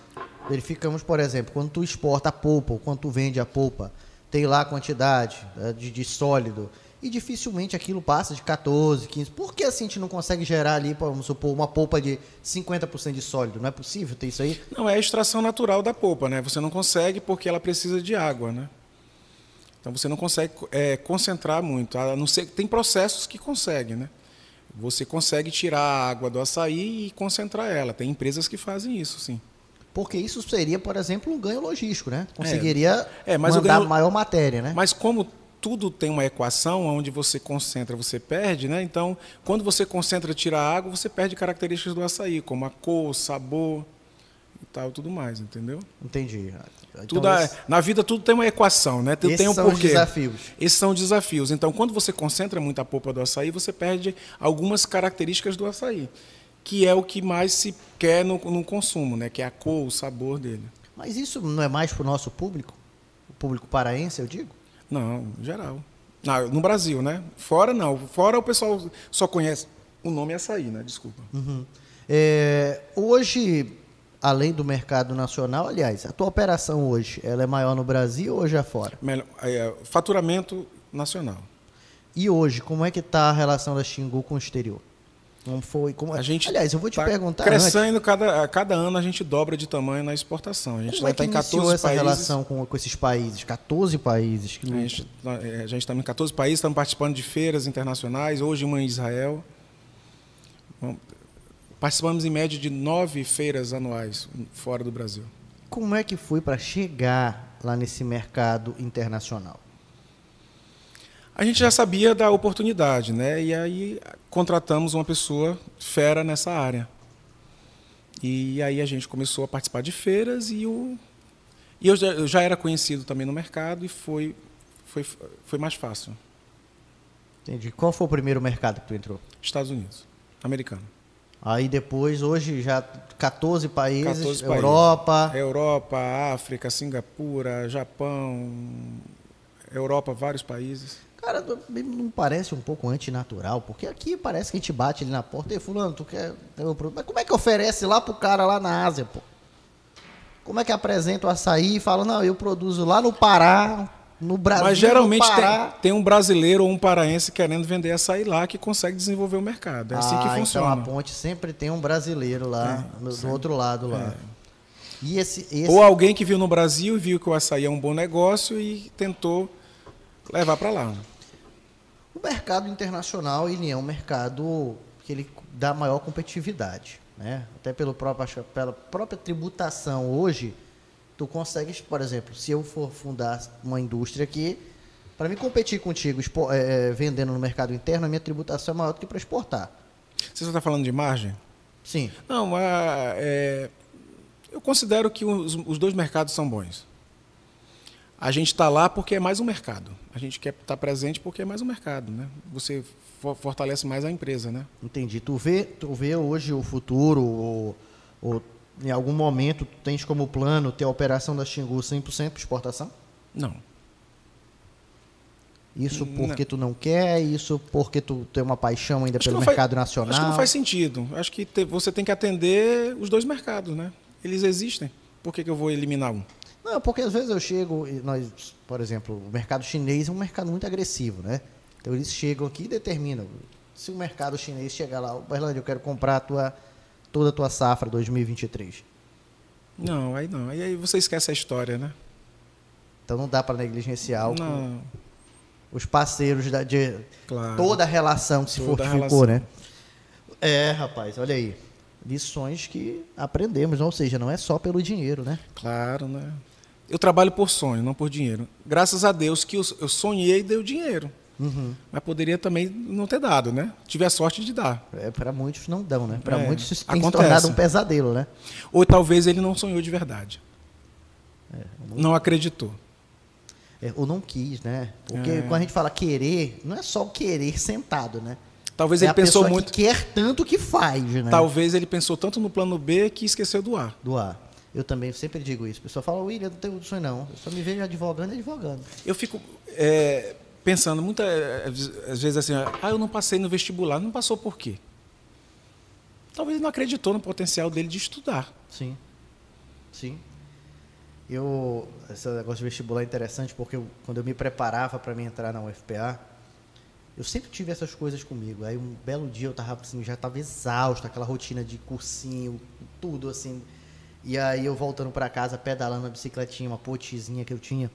Speaker 1: verificamos, por exemplo, quando tu exporta a polpa ou quando tu vende a polpa, tem lá a quantidade né, de, de sólido e dificilmente aquilo passa de 14, 15. Por que assim a gente não consegue gerar ali, vamos supor, uma polpa de 50% de sólido? Não é possível ter isso aí?
Speaker 2: Não, é a extração natural da polpa, né? Você não consegue porque ela precisa de água, né? Então você não consegue é, concentrar muito. A não ser, tem processos que conseguem, né? Você consegue tirar a água do açaí e concentrar ela. Tem empresas que fazem isso, sim.
Speaker 1: Porque isso seria, por exemplo, um ganho logístico, né? Conseguiria é, é, mandar ganho... maior matéria, né?
Speaker 2: Mas como tudo tem uma equação onde você concentra, você perde, né? Então, quando você concentra, tira a água, você perde características do açaí, como a cor, sabor e tal, tudo mais, entendeu?
Speaker 1: Entendi.
Speaker 2: Então, tudo esse... Na vida tudo tem uma equação, né?
Speaker 1: Esses
Speaker 2: tem um
Speaker 1: são porquê. os desafios.
Speaker 2: Esses são os desafios. Então, quando você concentra muito a polpa do açaí, você perde algumas características do açaí, que é o que mais se quer no, no consumo, né? Que é a cor, o sabor dele.
Speaker 1: Mas isso não é mais para o nosso público? O público paraense, eu digo?
Speaker 2: Não, geral. no Brasil, né? Fora não. Fora o pessoal só conhece o nome açaí, né? Desculpa.
Speaker 1: Uhum. É, hoje além do mercado nacional, aliás, a tua operação hoje, ela é maior no Brasil ou já fora?
Speaker 2: Melhor, é, faturamento nacional.
Speaker 1: E hoje, como é que está a relação da Xingu com o exterior? Como foi? Como...
Speaker 2: A gente
Speaker 1: Aliás, eu vou te
Speaker 2: tá
Speaker 1: perguntar.
Speaker 2: Crescendo antes. cada, cada ano a gente dobra de tamanho na exportação. A gente
Speaker 1: como vai é
Speaker 2: estar
Speaker 1: em 14 essa países. relação com, com esses países? 14 países.
Speaker 2: Que... A gente é, está em 14 países, estamos participando de feiras internacionais, hoje uma em Israel. Participamos em média de nove feiras anuais fora do Brasil.
Speaker 1: Como é que foi para chegar lá nesse mercado internacional?
Speaker 2: A gente já sabia da oportunidade, né? E aí contratamos uma pessoa fera nessa área. E aí a gente começou a participar de feiras e o e eu já, eu já era conhecido também no mercado e foi foi foi mais fácil.
Speaker 1: Entendi. Qual foi o primeiro mercado que tu entrou?
Speaker 2: Estados Unidos, americano.
Speaker 1: Aí depois, hoje já 14 países, 14 Europa.
Speaker 2: Países. Europa, África, Singapura, Japão, Europa, vários países.
Speaker 1: Cara, não parece um pouco antinatural, porque aqui parece que a gente bate ali na porta, e fulano, tu quer? Mas como é que oferece lá pro cara lá na Ásia, pô? Como é que apresenta o açaí e fala, não, eu produzo lá no Pará, no Brasil.
Speaker 2: Mas geralmente tem, tem, um brasileiro ou um paraense querendo vender açaí lá que consegue desenvolver o mercado. É assim que funciona.
Speaker 1: Então a ponte sempre tem um brasileiro lá, é, no, do outro lado lá. É.
Speaker 2: E esse, esse... Ou alguém que viu no Brasil e viu que o açaí é um bom negócio e tentou levar para lá.
Speaker 1: O mercado internacional ele é um mercado que ele dá maior competitividade. Né? Até pelo próprio, pela própria tributação hoje, tu consegues, por exemplo, se eu for fundar uma indústria aqui, para me competir contigo é, vendendo no mercado interno, a minha tributação é maior do que para exportar.
Speaker 2: Você está falando de margem?
Speaker 1: Sim.
Speaker 2: Não, é, eu considero que os, os, dois mercados são bons. A gente está lá porque é mais um mercado. A gente quer estar tá presente porque é mais um mercado, né? Você fortalece mais a empresa, né?
Speaker 1: Entendi. Tu vê, tu vê hoje o futuro, ou, ou em algum momento tu tens como plano ter a operação da Xingu 100% para exportação?
Speaker 2: Não.
Speaker 1: Isso porque não. tu não quer? Isso porque tu tem uma paixão ainda
Speaker 2: acho
Speaker 1: pelo mercado faz, nacional?
Speaker 2: Acho que não faz sentido. Acho que te, você tem que atender os dois mercados, né? Eles existem. Por que, que eu vou eliminar um?
Speaker 1: Não, porque às vezes eu chego, nós, por exemplo, o mercado chinês é um mercado muito agressivo, né? Então eles chegam aqui e determinam. Se o mercado chinês chegar lá, Berlândia, eu quero comprar a tua, toda a tua safra 2023.
Speaker 2: Não, aí não. Aí, aí você esquece a história, né?
Speaker 1: Então não dá para negligenciar não. os parceiros da, de claro. toda a relação que se toda fortificou, né? É, rapaz, olha aí. Lições que aprendemos, ou seja, não é só pelo dinheiro, né?
Speaker 2: Claro, né? Eu trabalho por sonho, não por dinheiro. Graças a Deus que eu, eu sonhei e deu dinheiro. Uhum. Mas poderia também não ter dado, né? Tive a sorte de dar.
Speaker 1: É, para muitos não dão, né? Para é, muitos isso tem acontece. se tornado um pesadelo, né?
Speaker 2: Ou talvez ele não sonhou de verdade. É, não... não... acreditou.
Speaker 1: É, ou não quis, né? Porque é. quando a gente fala querer, não é só o querer sentado, né?
Speaker 2: Talvez é ele pensou muito.
Speaker 1: Que quer tanto que faz, né?
Speaker 2: Talvez ele pensou tanto no plano B que esqueceu do A.
Speaker 1: Do A. Eu também sempre digo isso. O pessoal fala, William, não tenho sonho não. Eu só me vejo advogando e advogando.
Speaker 2: Eu fico. É pensando muitas às vezes assim, ah, eu não passei no vestibular, não passou por quê? Talvez ele não acreditou no potencial dele de estudar.
Speaker 1: Sim. Sim. Eu esse negócio de vestibular é interessante porque eu, quando eu me preparava para me entrar na UFPA, eu sempre tive essas coisas comigo. Aí um belo dia eu tava assim, já estava exausto, aquela rotina de cursinho, tudo assim. E aí eu voltando para casa, pedalando a bicicletinha, uma potezinha que eu tinha.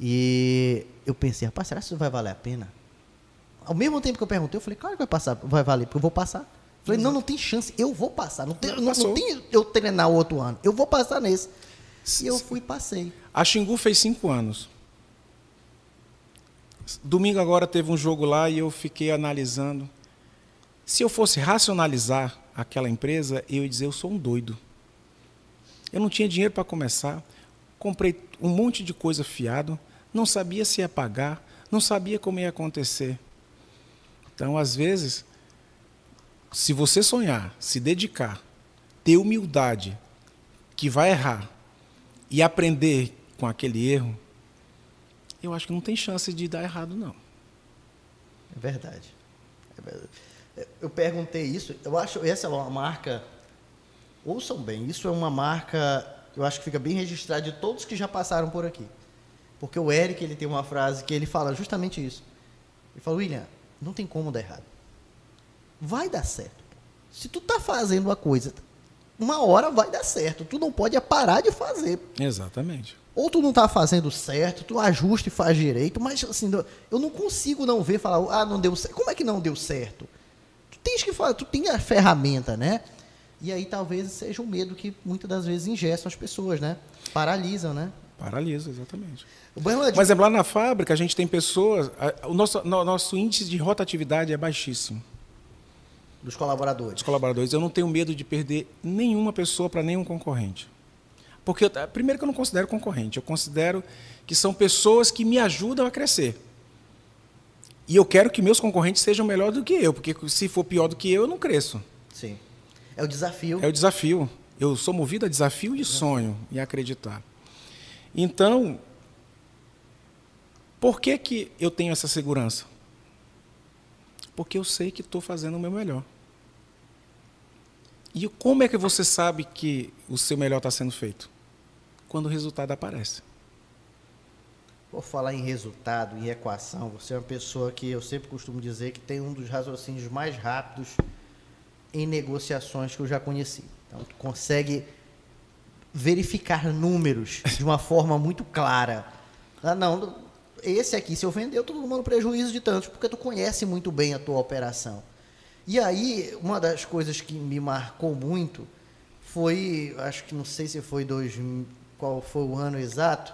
Speaker 1: E eu pensei, rapaz, será que isso vai valer a pena? Ao mesmo tempo que eu perguntei, eu falei, claro que vai passar, vai valer, porque eu vou passar. falei, não, não tem chance, eu vou passar. Não tem, não, não tem eu treinar o outro ano, eu vou passar nesse. E eu fui e passei.
Speaker 2: A Xingu fez cinco anos. Domingo agora teve um jogo lá e eu fiquei analisando. Se eu fosse racionalizar aquela empresa, eu ia dizer, eu sou um doido. Eu não tinha dinheiro para começar, comprei um monte de coisa fiado, não sabia se ia pagar, não sabia como ia acontecer. Então, às vezes, se você sonhar, se dedicar, ter humildade, que vai errar, e aprender com aquele erro, eu acho que não tem chance de dar errado, não.
Speaker 1: É verdade. É verdade. Eu perguntei isso, eu acho essa é uma marca. Ouçam bem, isso é uma marca, eu acho que fica bem registrada de todos que já passaram por aqui. Porque o Eric ele tem uma frase que ele fala justamente isso. Ele fala, William, não tem como dar errado. Vai dar certo. Se tu tá fazendo uma coisa, uma hora vai dar certo. Tu não pode parar de fazer.
Speaker 2: Exatamente.
Speaker 1: Ou tu não tá fazendo certo, tu ajusta e faz direito, mas assim, eu não consigo não ver falar, ah, não deu certo. Como é que não deu certo? Tu tens que falar, tu tem a ferramenta, né? E aí talvez seja um medo que muitas das vezes ingestam as pessoas, né? Paralisam, né?
Speaker 2: Paralisa, exatamente. Mas é lá na fábrica a gente tem pessoas. O nosso, no, nosso índice de rotatividade é baixíssimo.
Speaker 1: Dos colaboradores.
Speaker 2: Dos colaboradores. Eu não tenho medo de perder nenhuma pessoa para nenhum concorrente. Porque, primeiro, que eu não considero concorrente, eu considero que são pessoas que me ajudam a crescer. E eu quero que meus concorrentes sejam melhor do que eu, porque se for pior do que eu, eu não cresço.
Speaker 1: Sim. É o desafio.
Speaker 2: É o desafio. Eu sou movido a desafio e sonho e acreditar. Então, por que, que eu tenho essa segurança? Porque eu sei que estou fazendo o meu melhor. E como é que você sabe que o seu melhor está sendo feito? Quando o resultado aparece.
Speaker 1: Por falar em resultado, em equação, você é uma pessoa que eu sempre costumo dizer que tem um dos raciocínios mais rápidos em negociações que eu já conheci. Então, tu consegue verificar números de uma forma muito clara. Ah, não, esse aqui, se eu vender, eu estou tomando prejuízo de tantos, porque tu conhece muito bem a tua operação. E aí, uma das coisas que me marcou muito foi, acho que não sei se foi dois, qual foi o ano exato,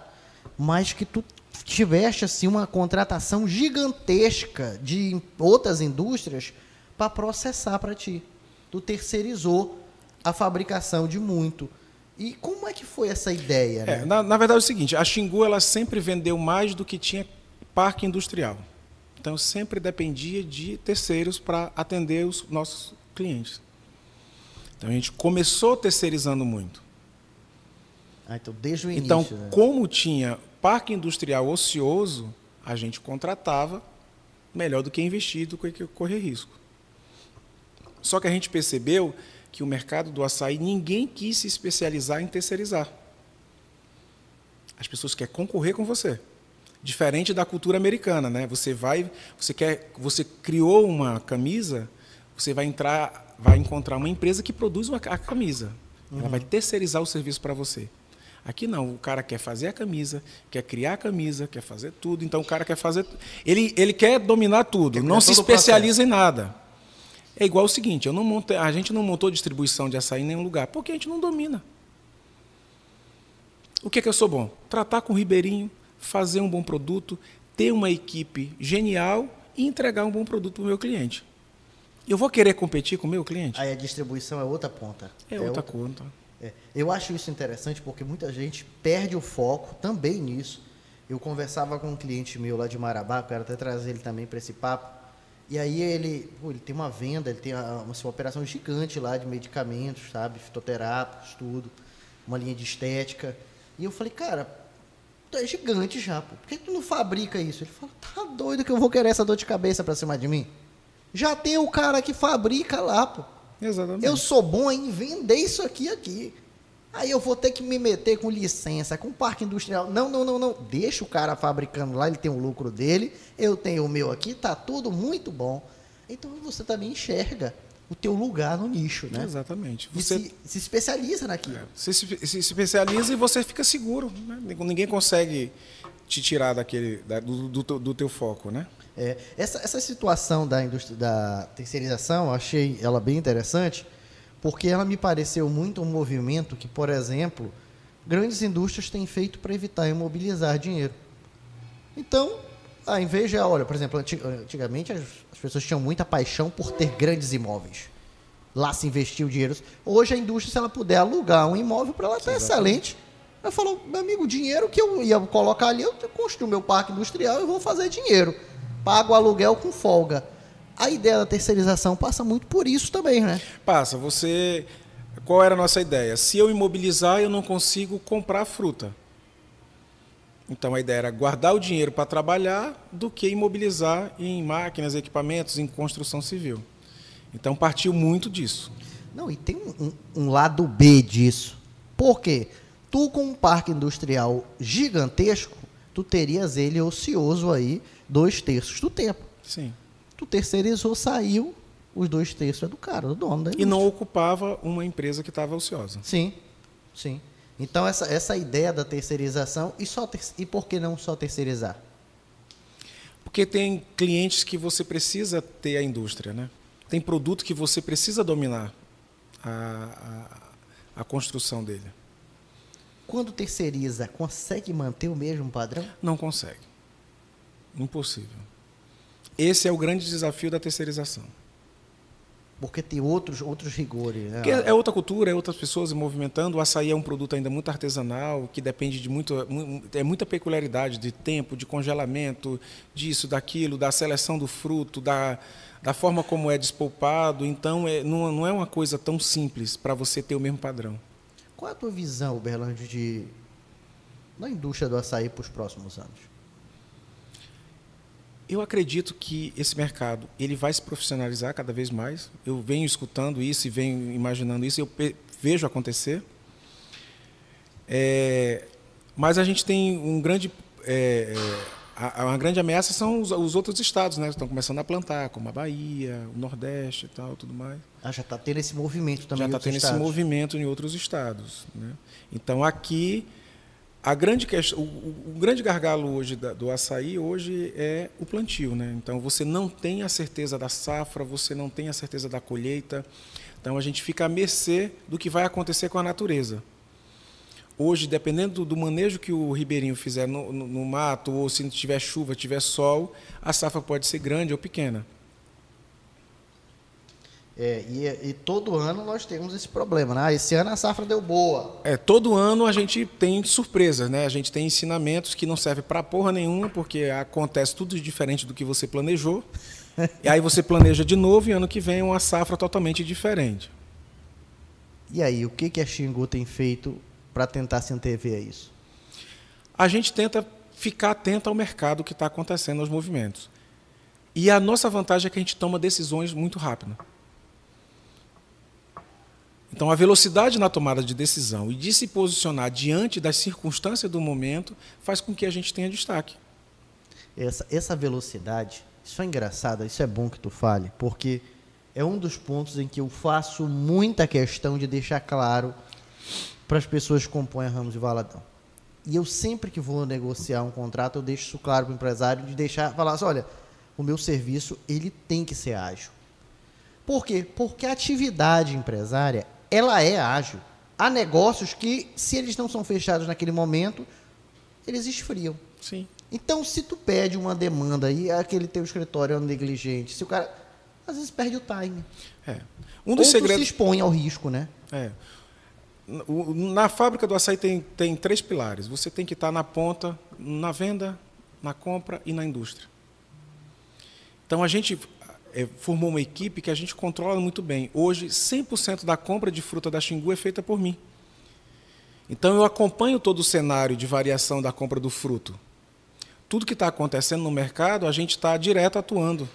Speaker 1: mas que tu tiveste assim uma contratação gigantesca de outras indústrias para processar para ti. Tu terceirizou a fabricação de muito. E como é que foi essa ideia?
Speaker 2: É,
Speaker 1: né?
Speaker 2: na, na verdade é o seguinte, a Xingu ela sempre vendeu mais do que tinha parque industrial. Então sempre dependia de terceiros para atender os nossos clientes. Então a gente começou terceirizando muito.
Speaker 1: Ah, então desde o início.
Speaker 2: Então,
Speaker 1: né?
Speaker 2: como tinha parque industrial ocioso, a gente contratava melhor do que investir, do que correr risco. Só que a gente percebeu que o mercado do açaí ninguém quis se especializar em terceirizar. As pessoas querem concorrer com você. Diferente da cultura americana, né? Você vai, você quer, você criou uma camisa, você vai entrar, vai encontrar uma empresa que produz uma, a camisa. Ela vai terceirizar o serviço para você. Aqui não, o cara quer fazer a camisa, quer criar a camisa, quer fazer tudo. Então o cara quer fazer, ele ele quer dominar tudo,
Speaker 1: Quer
Speaker 2: não se especializa em nada. É igual o seguinte, eu não montei, a gente não montou distribuição de açaí em nenhum lugar, porque a gente não domina. O que é que eu sou bom? Tratar com o ribeirinho, fazer um bom produto, ter uma equipe genial e entregar um bom produto para o meu cliente. Eu vou querer competir com o meu cliente?
Speaker 1: Aí a distribuição é outra ponta.
Speaker 2: É outra conta.
Speaker 1: É, eu acho isso interessante porque muita gente perde o foco também nisso. Eu conversava com um cliente meu lá de Marabá, quero até trazer ele também para esse papo. E aí ele, pô, ele tem uma venda, ele tem uma, uma operação gigante lá de medicamentos, sabe, fitoterápicos, tudo, uma linha de estética. E eu falei, cara, tu é gigante já, pô. Por que tu não fabrica isso? Ele falou, tá doido que eu vou querer essa dor de cabeça para cima de mim? Já tem o cara que fabrica lá, pô.
Speaker 2: Exatamente.
Speaker 1: Eu sou bom em vender isso aqui aqui. Aí eu vou ter que me meter com licença, com parque industrial. Não, não, não, não. Deixa o cara fabricando lá, ele tem o lucro dele, eu tenho o meu aqui, tá tudo muito bom. Então você também enxerga o teu lugar no nicho, né?
Speaker 2: Exatamente.
Speaker 1: E
Speaker 2: Você,
Speaker 1: se, se especializa naquilo.
Speaker 2: você se, se especializa e você fica seguro. Né? Ninguém consegue te tirar daquele, da- do, do, teu- do teu foco, né?
Speaker 1: É, essa, essa situação da indústria da terceirização, eu achei ela bem interessante, porque ela me pareceu muito um movimento que, por exemplo, grandes indústrias têm feito para evitar imobilizar dinheiro. Então, ao invés de, olha, por exemplo, anti- antigamente as, as pessoas tinham muita paixão por ter grandes imóveis. Lá se investiu dinheiro. Hoje a indústria, se ela puder alugar um imóvel para ela, está excelente. Eu falo, meu amigo, o dinheiro que eu ia colocar ali, eu construo meu parque industrial e vou fazer dinheiro. Pago o aluguel com folga. A ideia da terceirização passa muito por isso também, né?
Speaker 2: Passa, você. Qual era a nossa ideia? Se eu imobilizar, eu não consigo comprar fruta. Então a ideia era guardar o dinheiro para trabalhar do que imobilizar em máquinas, equipamentos, em construção civil. Então partiu muito disso.
Speaker 1: Não, e tem um, um- lado B disso. Por quê? Tu com um parque industrial gigantesco, tu terias ele ocioso aí dois terços do tempo.
Speaker 2: Sim.
Speaker 1: Tu terceirizou, saiu, os dois terços é do cara, do dono da
Speaker 2: E
Speaker 1: indústria.
Speaker 2: não ocupava uma empresa que estava ociosa.
Speaker 1: Sim, sim. Então essa, essa ideia da terceirização, e, só ter- e por que não só terceirizar?
Speaker 2: Porque tem clientes que você precisa ter a indústria, né? Tem produto que você precisa dominar a, a, a construção dele.
Speaker 1: Quando terceiriza, consegue manter o mesmo padrão?
Speaker 2: Não consegue. Impossível. Esse é o grande desafio da terceirização.
Speaker 1: Porque tem outros, outros rigores. Né?
Speaker 2: É outra cultura, é outras pessoas se movimentando. O açaí é um produto ainda muito artesanal, que depende de muito, mu- é muita peculiaridade de tempo, de congelamento, disso, daquilo, da seleção do fruto, da, da forma como é despolpado. Então, é, não, não é uma coisa tão simples para você ter o mesmo padrão.
Speaker 1: Qual é a tua visão, Berlândio, de da indústria do açaí para os próximos anos?
Speaker 2: Eu acredito que esse mercado ele vai se profissionalizar cada vez mais. Eu venho escutando isso e venho imaginando isso, e eu vejo acontecer. É, mas a gente tem um grande, é, é, a- uma grande ameaça são os, os outros estados, né? Que estão começando a plantar, como a Bahia, o Nordeste e tal, tudo mais.
Speaker 1: Ah, já está tendo esse movimento também
Speaker 2: Já está tendo esse
Speaker 1: estados.
Speaker 2: movimento em outros estados. Né? Então aqui a grande questão, o, o- grande gargalo hoje da- do açaí hoje é o plantio, né? Então você não tem a certeza da safra, você não tem a certeza da colheita. Então a gente fica à mercê do que vai acontecer com a natureza. Hoje, dependendo do, do manejo que o ribeirinho fizer no, no- no mato, ou se tiver chuva, tiver sol, a safra pode ser grande ou pequena.
Speaker 1: É, e, e, todo ano nós temos esse problema, né? Ah, esse ano a safra deu boa.
Speaker 2: É, todo ano a gente tem surpresas, né? A gente tem ensinamentos que não servem para porra nenhuma, porque acontece tudo diferente do que você planejou. e aí você planeja de novo e ano que vem uma safra totalmente diferente.
Speaker 1: E aí, o que, que a Xingu tem feito para tentar se antever a isso?
Speaker 2: A gente tenta ficar atento ao mercado que está acontecendo, aos movimentos. E a nossa vantagem é que a gente toma decisões muito rápido. Então, a velocidade na tomada de decisão e de se posicionar diante das circunstâncias do momento faz com que a gente tenha destaque.
Speaker 1: Essa, essa velocidade, isso é engraçado, isso é bom que tu fale, porque é um dos pontos em que eu faço muita questão de deixar claro para as pessoas que compõem a Ramos e Valadão. E eu sempre que vou negociar um contrato, eu deixo isso claro para o empresário, de deixar, falar assim, olha, o meu serviço, ele tem que ser ágil. Por quê? Porque a atividade empresária, ela é ágil. Há negócios que, se eles não são fechados naquele momento, eles esfriam.
Speaker 2: Sim.
Speaker 1: Então, se tu pede uma demanda e aquele teu escritório é negligente, se o cara às vezes perde o time.
Speaker 2: É. Um dos
Speaker 1: Ou
Speaker 2: segredos
Speaker 1: se expõe ao risco, né?
Speaker 2: É. Na fábrica do açaí tem, tem três pilares. Você tem que estar na ponta, na venda, na compra e na indústria. Então a gente é, formou uma equipe que a gente controla muito bem. Hoje, 100% da compra de fruta da Xingu é feita por mim. Então, eu acompanho todo o cenário de variação da compra do fruto. Tudo que está acontecendo no mercado, a gente está direto atuando.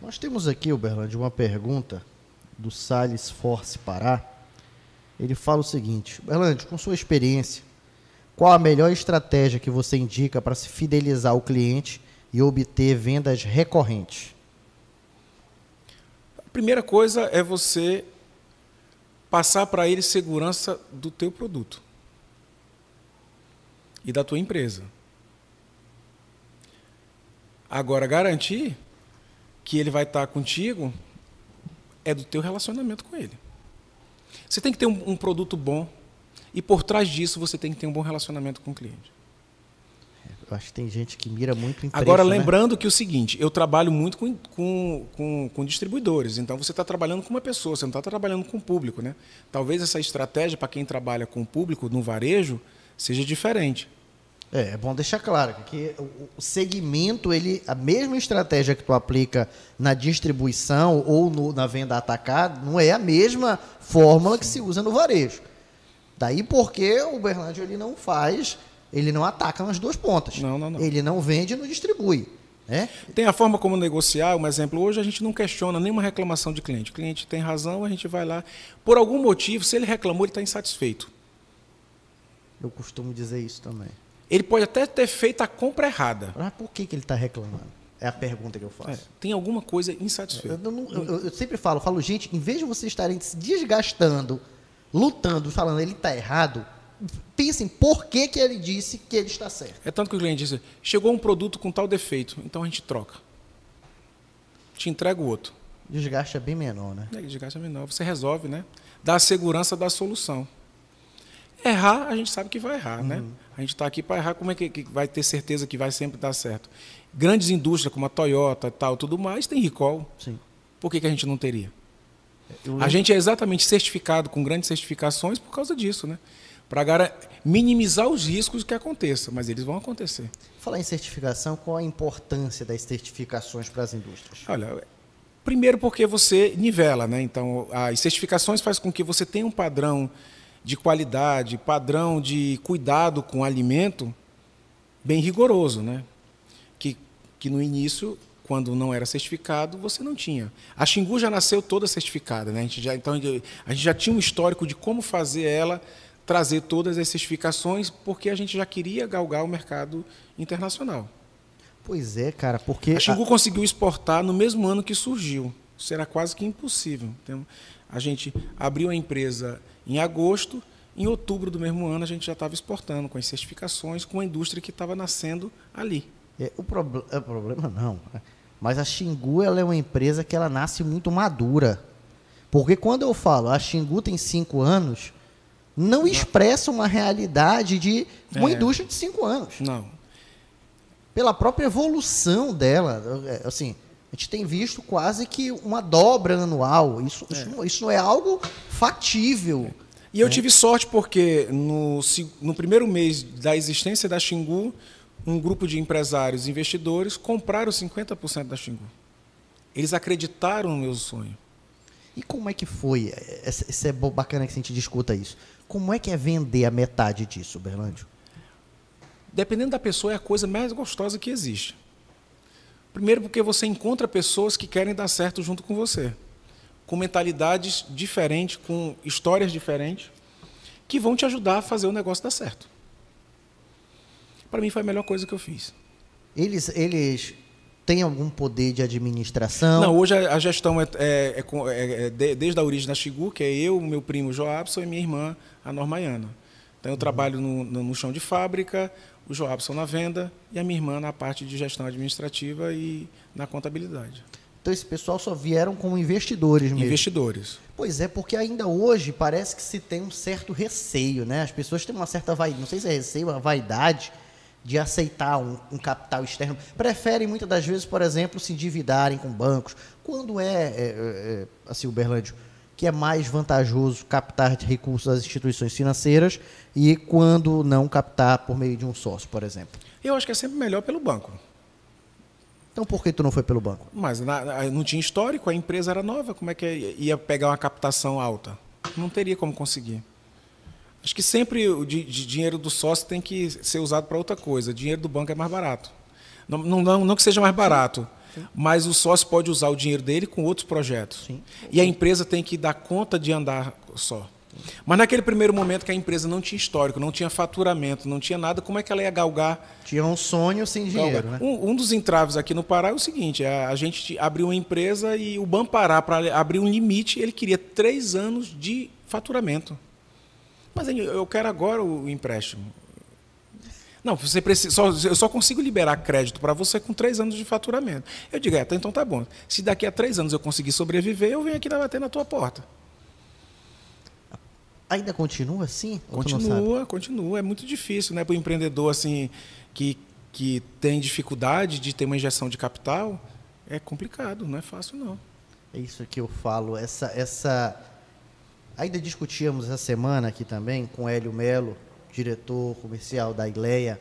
Speaker 1: Nós temos aqui, Uberlândia, uma pergunta do Sales Force Pará. Ele fala o seguinte: Uberlândia, com sua experiência, qual a melhor estratégia que você indica para se fidelizar o cliente e obter vendas recorrentes?
Speaker 2: A primeira coisa é você passar para ele segurança do teu produto e da tua empresa. Agora garantir que ele vai estar contigo é do teu relacionamento com ele. Você tem que ter um, um produto bom e por trás disso você tem que ter um bom relacionamento com o cliente.
Speaker 1: Eu acho que tem gente que mira muito em preço,
Speaker 2: Agora,
Speaker 1: né?
Speaker 2: lembrando que é o seguinte, eu trabalho muito com, com, com, com distribuidores, então você está trabalhando com uma pessoa, você não está trabalhando com o público. Né? Talvez essa estratégia, para quem trabalha com o público no varejo, seja diferente.
Speaker 1: É, é bom deixar claro que o segmento, ele, a mesma estratégia que tu aplica na distribuição ou no, na venda atacada, não é a mesma fórmula Sim. que se usa no varejo. Daí porque o Berlândia ele não faz ele não ataca nas duas pontas.
Speaker 2: Não, não, não.
Speaker 1: Ele não vende e não distribui. Né?
Speaker 2: Tem a forma como negociar, um exemplo, hoje a gente não questiona nenhuma reclamação de cliente. O cliente tem razão, a gente vai lá. Por algum motivo, se ele reclamou, ele está insatisfeito.
Speaker 1: Eu costumo dizer isso também.
Speaker 2: Ele pode até ter feito a compra errada.
Speaker 1: Mas por que, que ele está reclamando? É a pergunta que eu faço. É,
Speaker 2: tem alguma coisa insatisfeita.
Speaker 1: Eu, eu, eu, eu, sempre falo, falo, gente, em vez de vocês estarem se desgastando, lutando, falando ele está errado, pensem por que, que ele disse que ele está certo.
Speaker 2: É tanto que o cliente diz, chegou um produto com tal defeito, então a gente troca. Te entrega o outro.
Speaker 1: Desgaste é bem menor, né?
Speaker 2: É, desgaste é menor. Você resolve, né? Dá a segurança da solução. Errar, a gente sabe que vai errar, né? uhum. né? A gente está aqui para errar, como é que, que, vai ter certeza que vai sempre dar certo? Grandes indústrias como a Toyota e tal, tudo mais, tem recall.
Speaker 1: Sim.
Speaker 2: Por que, que a gente não teria? Eu... A gente é exatamente certificado com grandes certificações por causa disso, né? Para minimizar os riscos que aconteçam, mas eles vão acontecer.
Speaker 1: Falar em certificação, qual a importância das certificações para as indústrias?
Speaker 2: Olha, primeiro porque você nivela, né? Então, as certificações faz com que você tenha um padrão de qualidade, padrão de cuidado com o alimento bem rigoroso, né? Que, que no início quando não era certificado, você não tinha. A Xingu já nasceu toda certificada, né? A gente já, então a gente já tinha um histórico de como fazer ela trazer todas as certificações, porque a gente já queria galgar o mercado internacional.
Speaker 1: Pois é, cara, porque.
Speaker 2: A Xingu a... conseguiu exportar no mesmo ano que surgiu. Isso era quase que impossível. Então, a gente abriu a empresa em agosto, em outubro do mesmo ano a gente já estava exportando com as certificações, com a indústria que estava nascendo ali.
Speaker 1: É, o, prob é, o problema não. Mas a Xingu ela é uma empresa que ela nasce muito madura. Porque quando eu falo a Xingu tem cinco anos, não expressa uma realidade de uma é. indústria de cinco anos.
Speaker 2: Não.
Speaker 1: Pela própria evolução dela, é, assim, A gente tem visto quase que uma dobra anual. Isso, é. isso, isso não é algo fatível.
Speaker 2: E eu né? tive sorte porque no, no primeiro mês da existência da Xingu, um grupo de empresários e investidores compraram 50% da Xingu. Eles acreditaram no meu sonho.
Speaker 1: E como é que foi? Isso é bacana que a gente discuta isso. Como é que é vender a metade disso, Berlândio?
Speaker 2: Dependendo da pessoa, é a coisa mais gostosa que existe. Primeiro, porque você encontra pessoas que querem dar certo junto com você, com mentalidades diferentes, com histórias diferentes, que vão te ajudar a fazer o negócio dar certo. Para mim, foi a melhor coisa que eu fiz.
Speaker 1: Eles, eles têm algum poder de administração?
Speaker 2: Não, hoje a, gestão é, é, é, é desde a origem da Xigu, que é eu, meu primo Joabson e minha irmã, a Normaiana. Então, eu uhum. trabalho no, no, chão de fábrica, o Joabson na venda e a minha irmã na parte de gestão administrativa e na contabilidade.
Speaker 1: Então esse pessoal só vieram como investidores mesmo.
Speaker 2: Investidores.
Speaker 1: Pois é, porque ainda hoje parece que se tem um certo receio, né? As pessoas têm uma certa vaidade, não sei se é receio, uma vaidade de aceitar um, um, capital externo. Preferem muitas das vezes, por exemplo, se endividarem com bancos. Quando é, é, é assim, o Berlândio, que é mais vantajoso captar recursos das instituições financeiras e quando não captar por meio de um sócio, por exemplo?
Speaker 2: Eu acho que é sempre melhor pelo banco.
Speaker 1: Então por que tu não foi pelo banco?
Speaker 2: Mas na, não tinha histórico, a empresa era nova, como é que ia pegar uma captação alta? Não teria como conseguir. Acho que sempre o de, de dinheiro do sócio tem que ser usado para outra coisa. O dinheiro do banco é mais barato. Não, não, não que seja mais barato, Sim. mas o sócio pode usar o dinheiro dele com outros projetos. Sim. E a empresa tem que dar conta de andar só. Mas naquele primeiro momento que a empresa não tinha histórico, não tinha faturamento, não tinha nada, como é que ela ia galgar?
Speaker 1: Tinha um sonho sem dinheiro. Né?
Speaker 2: Um, um, dos entraves aqui no Pará é o seguinte: a, a gente abriu uma empresa e o Banpará, para abrir um limite, ele queria três anos de faturamento. Mas eu quero agora o empréstimo. Não, você precisa, só, eu só consigo liberar crédito para você com três anos de faturamento. Eu digo, é, tá, então tá bom. Se daqui a três anos eu conseguir sobreviver, eu venho aqui bater na tua porta.
Speaker 1: Ainda continua assim?
Speaker 2: Continua, continua. É muito difícil, né? Para o empreendedor assim que, que tem dificuldade de ter uma injeção de capital, é complicado, não é fácil não.
Speaker 1: É isso que eu falo. Essa, essa Ainda discutíamos essa semana aqui também com Hélio Melo, diretor comercial da Ileia,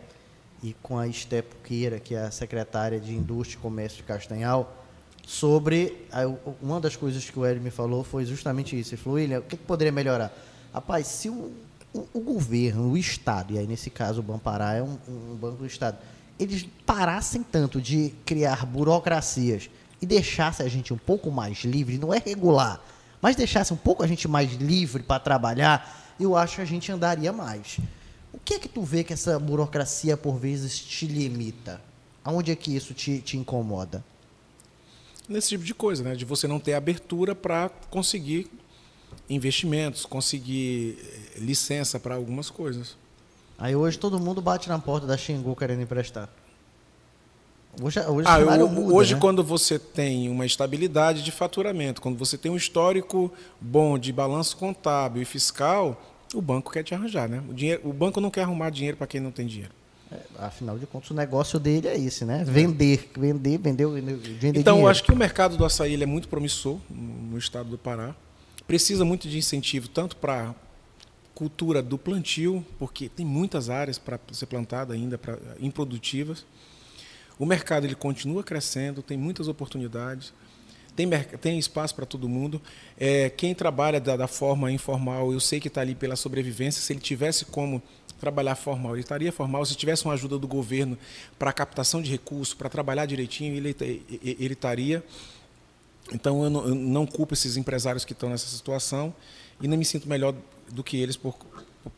Speaker 1: e com a Esté Puqueira, que é a secretária de Indústria e Comércio de Castanhal, sobre. A, uma das coisas que o Hélio me falou foi justamente isso. Ele falou, William, o que, que poderia melhorar? Rapaz, se o, o, o, governo, o Estado, e aí nesse caso o Banpará é um, um banco do Estado, eles parassem tanto de criar burocracias e deixassem a gente um pouco mais livre, não é regular mas deixasse um pouco a gente mais livre para trabalhar, eu acho que a gente andaria mais. O que é que tu vê que essa burocracia por vezes te limita? Aonde é que isso te, te incomoda?
Speaker 2: Nesse tipo de coisa, né? De você não ter abertura para conseguir investimentos, conseguir eh, licença para algumas coisas.
Speaker 1: Aí hoje todo mundo bate na porta da Xingu querendo emprestar.
Speaker 2: Hoje, hoje, ah, eu, muda, hoje né? quando você tem uma estabilidade de faturamento, quando você tem um histórico bom de balanço contábil e fiscal, o banco quer te arranjar, né? O, dinheiro, o banco não quer arrumar dinheiro para quem não tem dinheiro.
Speaker 1: É, afinal de contas, o negócio dele é esse, né? Vender, vender, vender, vender
Speaker 2: Então, dinheiro. eu acho que o mercado do açaí é muito promissor no estado do Pará. Precisa muito de incentivo, tanto para cultura do plantio, porque tem muitas áreas para ser plantada ainda, pra, improdutivas o mercado ele continua crescendo, tem muitas oportunidades, tem, tem espaço para todo mundo. É, quem trabalha da, da, forma informal, eu sei que está ali pela sobrevivência. Se ele tivesse como trabalhar formal, ele estaria formal. Se tivesse uma ajuda do governo para captação de recursos, para trabalhar direitinho, ele, estaria. Então eu não, eu não culpo esses empresários que estão nessa situação e não me sinto melhor do que eles por,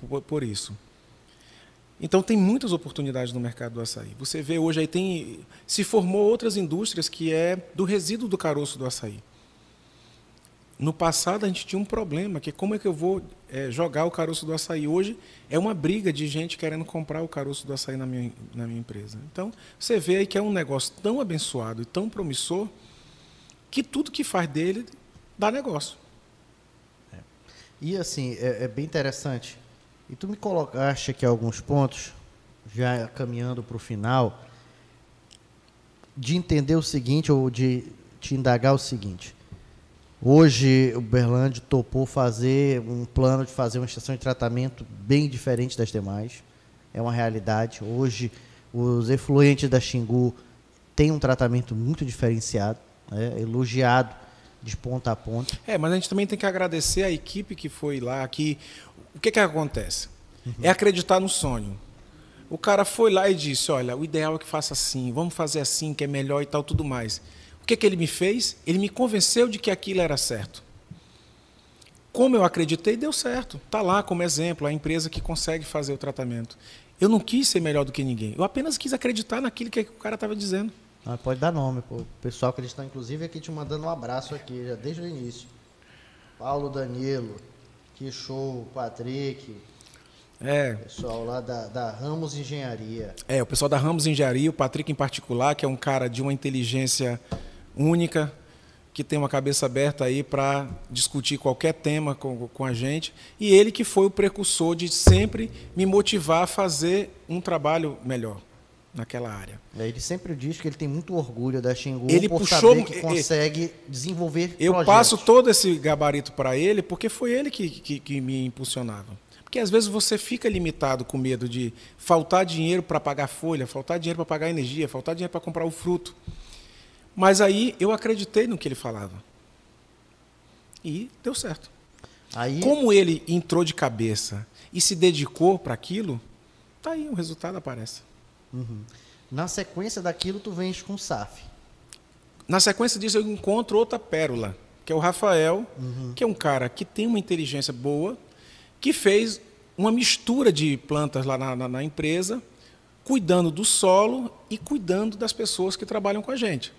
Speaker 2: por, por isso. Então tem muitas oportunidades no mercado do açaí. Você vê hoje aí tem se formou outras indústrias que é do resíduo do caroço do açaí. No passado a gente tinha um problema que como é que eu vou é, jogar o caroço do açaí hoje é uma briga de gente querendo comprar o caroço do açaí na minha, na minha empresa. Então você vê aí que é um negócio tão abençoado e tão promissor que tudo que faz dele dá negócio.
Speaker 1: É. E assim é, é bem interessante e tu me colocaste aqui alguns pontos, já caminhando para o final. de entender o seguinte, ou de te indagar o seguinte. Hoje o Berlândia topou fazer um plano de fazer uma estação de tratamento bem diferente das demais. É uma realidade. Hoje os efluentes da Xingu têm um tratamento muito diferenciado, né? elogiado de ponta a ponta.
Speaker 2: É, mas a gente também tem que agradecer a equipe que foi lá, que o que que acontece? Uhum. É acreditar no sonho. O cara foi lá e disse: Olha, o ideal é que faça assim, vamos fazer assim, que é melhor e tal, tudo mais. O que, que ele me fez? Ele me convenceu de que aquilo era certo. Como eu acreditei, deu certo. Está lá como exemplo, a empresa que consegue fazer o tratamento. Eu não quis ser melhor do que ninguém. Eu apenas quis acreditar naquilo que o cara estava dizendo.
Speaker 1: Ah, pode dar nome, pô. O pessoal que estão, inclusive, aqui te mandando um abraço aqui, já desde o início. Paulo Danilo, que show, Patrick,
Speaker 2: é.
Speaker 1: Pessoal lá da, da, Ramos Engenharia.
Speaker 2: É, o pessoal da Ramos Engenharia, o Patrick em particular, que é um cara de uma inteligência única, que tem uma cabeça aberta aí para discutir qualquer tema com, com a gente. E ele que foi o precursor de sempre me motivar a fazer um trabalho melhor naquela área.
Speaker 1: É, ele sempre diz que ele tem muito orgulho da Xingu ele por puxou, saber que consegue desenvolver
Speaker 2: Eu projetos. passo todo esse gabarito para ele porque foi ele que, que, que me impulsionava. Porque às vezes você fica limitado com medo de faltar dinheiro para pagar folha, faltar dinheiro para pagar energia, faltar dinheiro para comprar o fruto. Mas aí eu acreditei no que ele falava. E deu certo. Aí... Como ele entrou de cabeça e se dedicou para aquilo, tá aí, o resultado aparece.
Speaker 1: Uhum. Na sequência daquilo, tu vens com o SAF.
Speaker 2: Na sequência disso, eu encontro outra pérola, que é o Rafael, uhum. que é um cara que tem uma inteligência boa, que fez uma mistura de plantas lá na, na, na empresa, cuidando do solo e cuidando das pessoas que trabalham com a gente.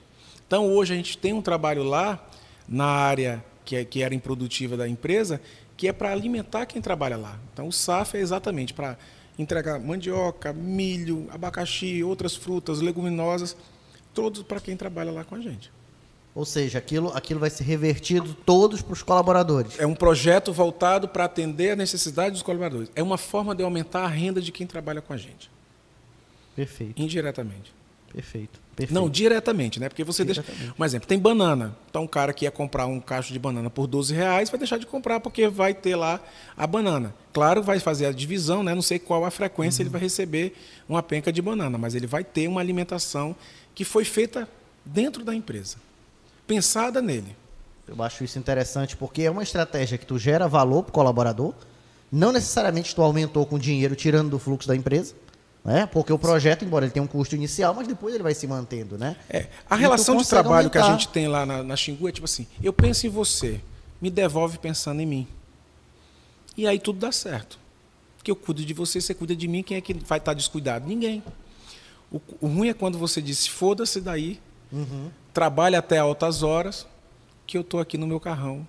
Speaker 2: Então, hoje a gente tem um trabalho lá, na área que, é, que era improdutiva da empresa, que é para alimentar quem trabalha lá. Então, o SAF é exatamente para entregar mandioca, milho, abacaxi, outras frutas, leguminosas, todos para quem trabalha lá com a gente.
Speaker 1: Ou seja, aquilo, aquilo vai ser revertido todos para os colaboradores.
Speaker 2: É um projeto voltado para atender a necessidade dos colaboradores. É uma forma de aumentar a renda de quem trabalha com a gente.
Speaker 1: Perfeito.
Speaker 2: Indiretamente.
Speaker 1: Perfeito. Perfeito.
Speaker 2: Não, diretamente, né? Porque você deixa. Um exemplo, tem banana. Então, um cara que ia comprar um cacho de banana por 12 reais vai deixar de comprar porque vai ter lá a banana. Claro, vai fazer a divisão, né? Não sei qual a frequência uhum. ele vai receber uma penca de banana, mas ele vai ter uma alimentação que foi feita dentro da empresa pensada nele.
Speaker 1: Eu acho isso interessante porque é uma estratégia que tu gera valor para o colaborador. Não necessariamente tu aumentou com dinheiro tirando do fluxo da empresa. Né? Porque o projeto, embora ele tenha um custo inicial, mas depois ele vai se mantendo, né?
Speaker 2: É, a e relação de trabalho aumentar. que a gente tem lá na, na Xingu é tipo assim, eu penso em você, me devolve pensando em mim. E aí tudo dá certo. Porque eu cuido de você, você cuida de mim, quem é que vai estar descuidado? Ninguém. O, o ruim é quando você diz, foda-se daí, uhum trabalho até altas horas, que eu estou aqui no meu carrão,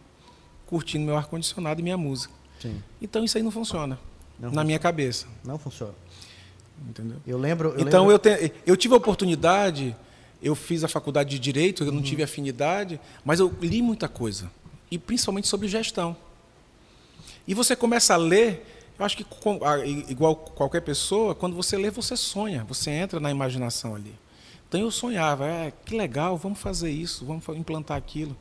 Speaker 2: curtindo meu ar-condicionado e minha música. Sim. Então isso aí não funciona não na funciona. minha cabeça.
Speaker 1: Não funciona.
Speaker 2: Entendeu?
Speaker 1: Eu lembro. Eu
Speaker 2: então
Speaker 1: lembro...
Speaker 2: Eu, te, eu tive a oportunidade, eu fiz a faculdade de Direito, eu não uhum. tive afinidade, mas eu li muita coisa. E principalmente sobre gestão. E você começa a ler, eu acho que igual qualquer pessoa, quando você lê, você sonha, você entra na imaginação ali. Então eu sonhava, é, que legal, vamos fazer isso, vamos implantar aquilo.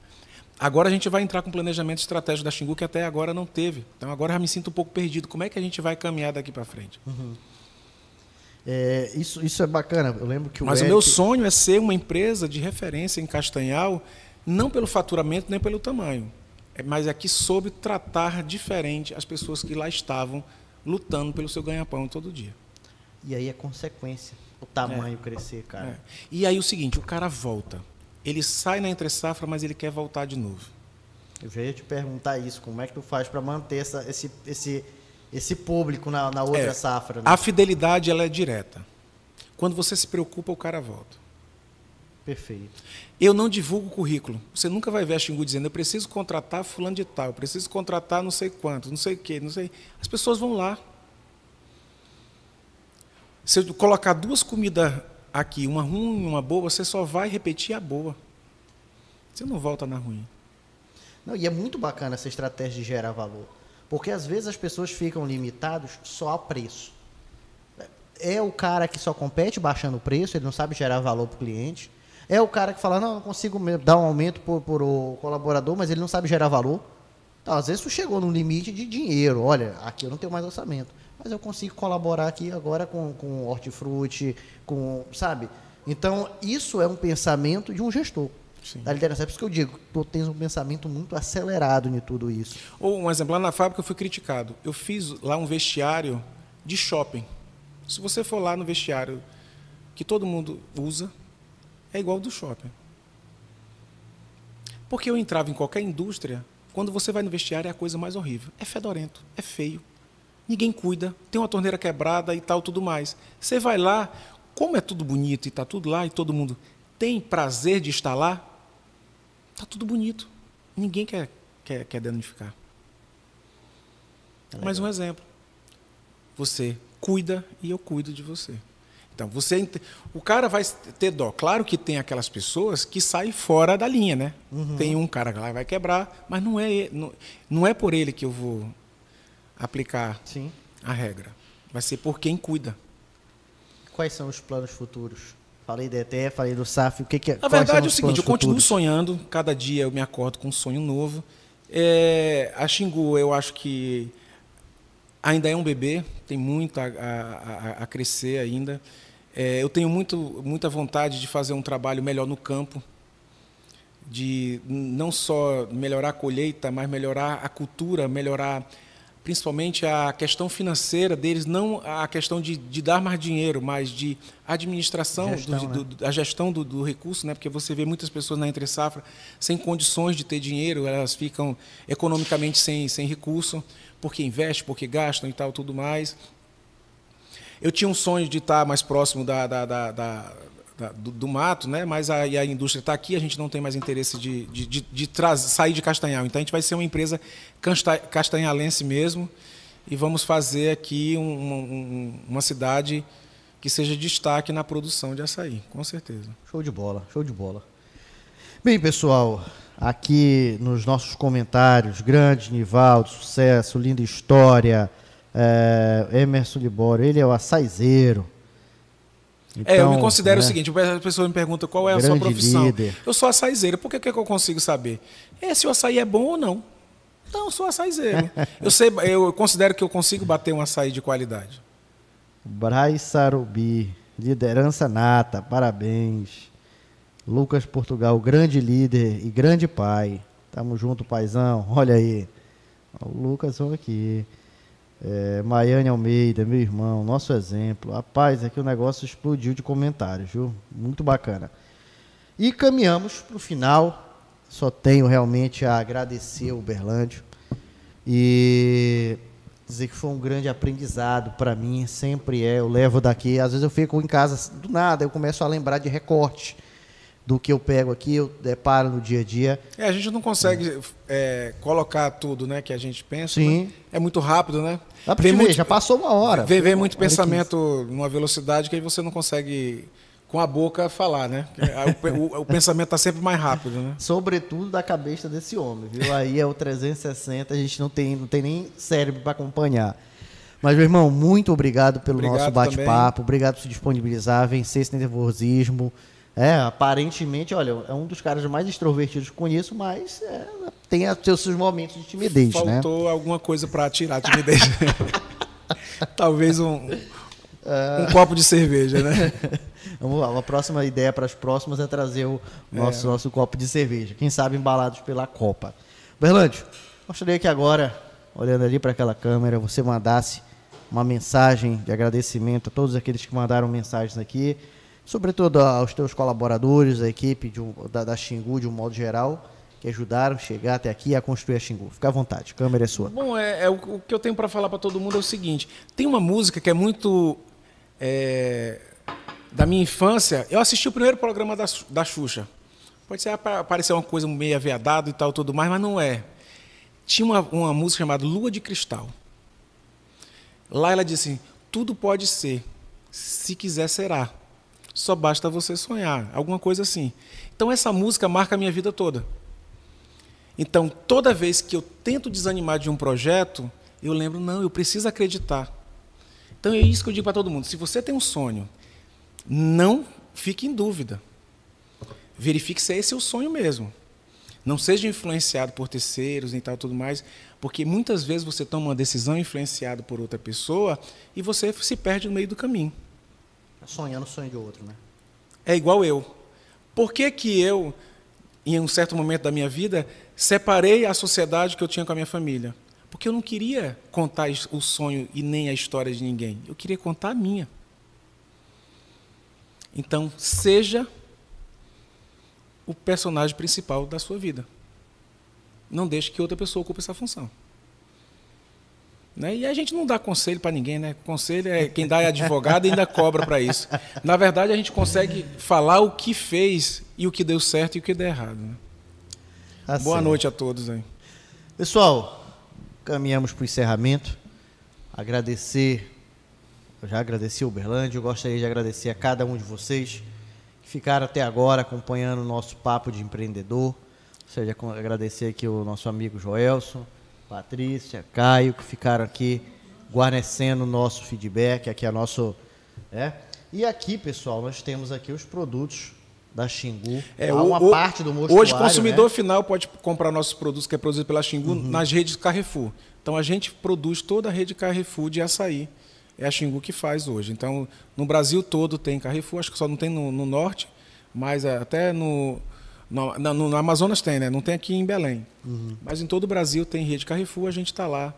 Speaker 2: Agora a gente vai entrar com planejamento estratégico da Xingu que até agora não teve. Então agora eu já me sinto um pouco perdido. Como é que a gente vai caminhar daqui para frente? Uhum.
Speaker 1: É, isso, isso é bacana. Eu lembro que o
Speaker 2: Mas
Speaker 1: Eric...
Speaker 2: o meu sonho é ser uma empresa de referência em Castanhal, não pelo faturamento nem pelo tamanho, é, mas é soube tratar diferente as pessoas que lá estavam lutando pelo seu ganha-pão todo dia.
Speaker 1: E aí é consequência o tamanho é. crescer, cara. É.
Speaker 2: E aí o seguinte, o cara volta. Ele sai na entre safra, mas ele quer voltar de novo.
Speaker 1: Eu já ia te perguntar isso, como é que tu faz para manter essa, esse, esse, esse público na, na outra é, safra? Né?
Speaker 2: A fidelidade ela é direta. Quando você se preocupa, o cara volta.
Speaker 1: Perfeito.
Speaker 2: Eu não divulgo currículo. Você nunca vai ver a Xingu dizendo, eu preciso contratar fulano de tal, eu preciso contratar não sei quanto, não sei o quê, não sei. As pessoas vão lá. Se eu colocar duas comidas aqui, uma ruim e uma boa, você só vai repetir a boa. Você não volta na ruim.
Speaker 1: Não, e é muito bacana essa estratégia de gerar valor. Porque às vezes as pessoas ficam limitadas só a preço. É o cara que só compete baixando o preço, ele não sabe gerar valor para o cliente. É o cara que fala, não, eu consigo dar um aumento por o colaborador, mas ele não sabe gerar valor. Então, às vezes tu chegou num limite de dinheiro. Olha, aqui eu não tenho mais orçamento. Mas eu consigo colaborar aqui agora com, com hortifruti, com. Sabe? Então, isso é um pensamento de um gestor. Sim. Da liderança. É por isso que eu digo, tu tens um pensamento muito acelerado em tudo isso.
Speaker 2: Ou um exemplo, lá na fábrica eu fui criticado. Eu fiz lá um vestiário de shopping. Se você for lá no vestiário que todo mundo usa, é igual ao do shopping. Porque eu entrava em qualquer indústria, quando você vai no vestiário é a coisa mais horrível. É fedorento, é feio. Ninguém cuida, tem uma torneira quebrada e tal, tudo mais. Você vai lá, como é tudo bonito e está tudo lá e todo mundo tem prazer de estar lá, está tudo bonito. Ninguém quer, quer, quer danificar. É Mais um exemplo. Você cuida e eu cuido de você. Então, você, o cara vai ter dó. Claro que tem aquelas pessoas que saem fora da linha, né? Uhum. Tem um cara que lá vai quebrar, mas não é, não, não é por ele que eu vou aplicar Sim. a regra. Vai ser por quem cuida.
Speaker 1: Quais são os planos futuros? Falei da ETE, falei do SAF, o que, que é?
Speaker 2: Na verdade é o seguinte, eu continuo futuros? sonhando, cada dia eu me acordo com um sonho novo. É, a Xingu, eu acho que ainda é um bebê, tem muito a, a, a crescer ainda. É, eu tenho muito, muita vontade de fazer um trabalho melhor no campo, de não só melhorar a colheita, mas melhorar a cultura, melhorar principalmente a questão financeira deles, não a questão de, de dar mais dinheiro, mas de administração, gestão, do, né? do, a gestão do, do, recurso, né? porque você vê muitas pessoas na entre safra sem condições de ter dinheiro, elas ficam economicamente sem, sem recurso, porque investem, porque gastam e tal, tudo mais. Eu tinha um sonho de estar mais próximo da, da, da, da do, do, mato, né? mas a, a indústria está aqui, a gente não tem mais interesse de, de, de, de sair de Castanhal. Então a gente vai ser uma empresa castanhalense mesmo e vamos fazer aqui um, um, uma cidade que seja destaque na produção de açaí, com certeza.
Speaker 1: Show de bola, show de bola. Bem, pessoal, aqui nos nossos comentários, grande Nivaldo, sucesso, linda história, é, Emerson Libório, ele é o açaizeiro.
Speaker 2: Então, é, eu me então, considero né? o seguinte: a pessoa me pergunta qual é a sua profissão. Líder. Eu sou açaizeiro. Por que, que eu consigo saber? É se o açaí é bom ou não. Então, eu sou açaizeiro. <laughs> eu, sei, eu considero que eu consigo bater um açaí de qualidade.
Speaker 1: Braz Sarubi, liderança nata, parabéns. Lucas Portugal, grande líder e grande pai. Tamo junto, paizão. Olha aí. O Lucas, olha aqui. É, Maiane Almeida, meu irmão, nosso exemplo. Rapaz, aqui o negócio explodiu de comentários, viu? Muito bacana. E caminhamos para o final. Só tenho realmente a agradecer o Uberlândio e dizer que foi um grande aprendizado para mim. Sempre é. Eu levo daqui. Às vezes eu fico em casa do nada, eu começo a lembrar de recorte do que eu pego aqui, eu deparo no dia a dia.
Speaker 2: É, a gente não consegue é. É, colocar tudo né, que a gente pensa. Sim. Né? É muito rápido, né?
Speaker 1: Dá pra vem muito, ver, já passou uma hora.
Speaker 2: Vem, vem muito pensamento numa velocidade que aí você não consegue com a boca falar, né? O, o, o pensamento está sempre mais rápido, né?
Speaker 1: Sobretudo da cabeça desse homem, viu? Aí é o 360, a gente não tem, não tem nem cérebro para acompanhar. Mas, meu irmão, muito obrigado pelo obrigado nosso bate-papo, obrigado por se disponibilizar, vencer esse nervosismo. É, aparentemente, olha, é um dos caras mais extrovertidos que conheço, mas é, tem seus, seus momentos de timidez,
Speaker 2: Faltou
Speaker 1: né?
Speaker 2: Faltou alguma coisa para tirar a timidez. <laughs> Talvez um, um copo de cerveja, né? <laughs>
Speaker 1: Vamos lá, a próxima ideia para as próximas é trazer o nosso, é. nosso copo de cerveja. Quem sabe embalados pela Copa. Berlândio, gostaria que agora, olhando ali para aquela câmera, você mandasse uma mensagem de agradecimento a todos aqueles que mandaram mensagens aqui sobretudo aos teus colaboradores, a equipe um, da, da Xingu de um modo geral, que ajudaram a chegar até aqui a construir a Xingu. Fica à vontade, a câmera é sua.
Speaker 2: Bom, é, é o, o, que eu tenho para falar para todo mundo é o seguinte: tem uma música que é muito é, da minha infância. Eu assisti o primeiro programa da, da Xuxa. Pode ser parecer uma coisa meio aviadado e tal, tudo mais, mas não é. Tinha uma, uma música chamada Lua de Cristal. Lá ela disse: assim, tudo pode ser, se quiser será. Só basta você sonhar, alguma coisa assim. Então essa música marca a minha vida toda. Então toda vez que eu tento desanimar de um projeto, eu lembro, não, eu preciso acreditar. Então é isso que eu digo para todo mundo. Se você tem um sonho, não fique em dúvida. verifique se é esse o sonho mesmo. Não seja influenciado por terceiros e tal tudo mais, porque muitas vezes você toma uma decisão influenciada por outra pessoa e você se perde no meio do caminho.
Speaker 1: Sonhando o sonho de outro, né?
Speaker 2: É igual eu. Por que, que eu, em um certo momento da minha vida, separei a sociedade que eu tinha com a minha família? Porque eu não queria contar o sonho e nem a história de ninguém. Eu queria contar a minha. Então, seja o personagem principal da sua vida. Não deixe que outra pessoa ocupe essa função. Né? E a gente não dá conselho para ninguém, né? Conselho é quem dá é advogado e ainda cobra para isso. Na verdade, a gente consegue falar o que fez e o que deu certo e o que deu errado. Né? Tá Boa noite a todos aí.
Speaker 1: Pessoal, caminhamos para o encerramento. Agradecer, eu já agradeci o Uberlândia, eu gostaria de agradecer a cada um de vocês que ficaram até agora acompanhando o nosso papo de empreendedor. Ou seja, agradecer aqui o nosso amigo Joelson Patrícia, Caio, que ficaram aqui guarnecendo o nosso feedback, aqui é nosso. É? E aqui, pessoal, nós temos aqui os produtos da Xingu.
Speaker 2: É, Há uma o, parte do mostruário. Hoje, o consumidor né? final pode comprar nossos produtos que é produzido pela Xingu uhum. nas redes Carrefour. Então, a gente produz toda a rede Carrefour de açaí. É a Xingu que faz hoje. Então, no Brasil todo tem Carrefour, acho que só não tem no, no norte, mas até no, no, no, no, Amazonas tem, né? Não tem aqui em Belém. Uhum. Mas em todo o Brasil tem rede Carrefour, a gente está lá.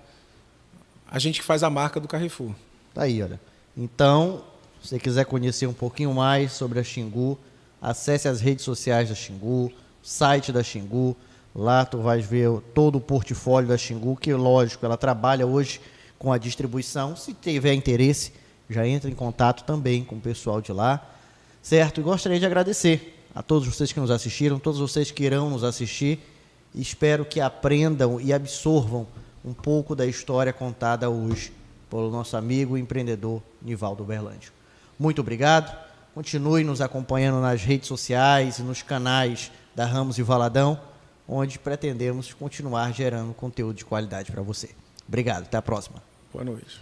Speaker 2: A gente que faz a marca do Carrefour.
Speaker 1: Tá aí, olha. Então, se você quiser conhecer um pouquinho mais sobre a Xingu, acesse as redes sociais da Xingu, site da Xingu. Lá tu vais ver todo o portfólio da Xingu, que lógico, ela trabalha hoje com a distribuição. Se tiver interesse, já entra em contato também com o pessoal de lá. Certo? E gostaria de agradecer a todos vocês que nos assistiram, todos vocês que irão nos assistir. Espero que aprendam e absorvam um pouco da história contada hoje pelo nosso amigo empreendedor Nivaldo Berlândio. Muito obrigado. Continue nos acompanhando nas redes sociais e nos canais da Ramos e Valadão, onde pretendemos continuar gerando conteúdo de qualidade para você. Obrigado, até a próxima.
Speaker 2: Boa noite.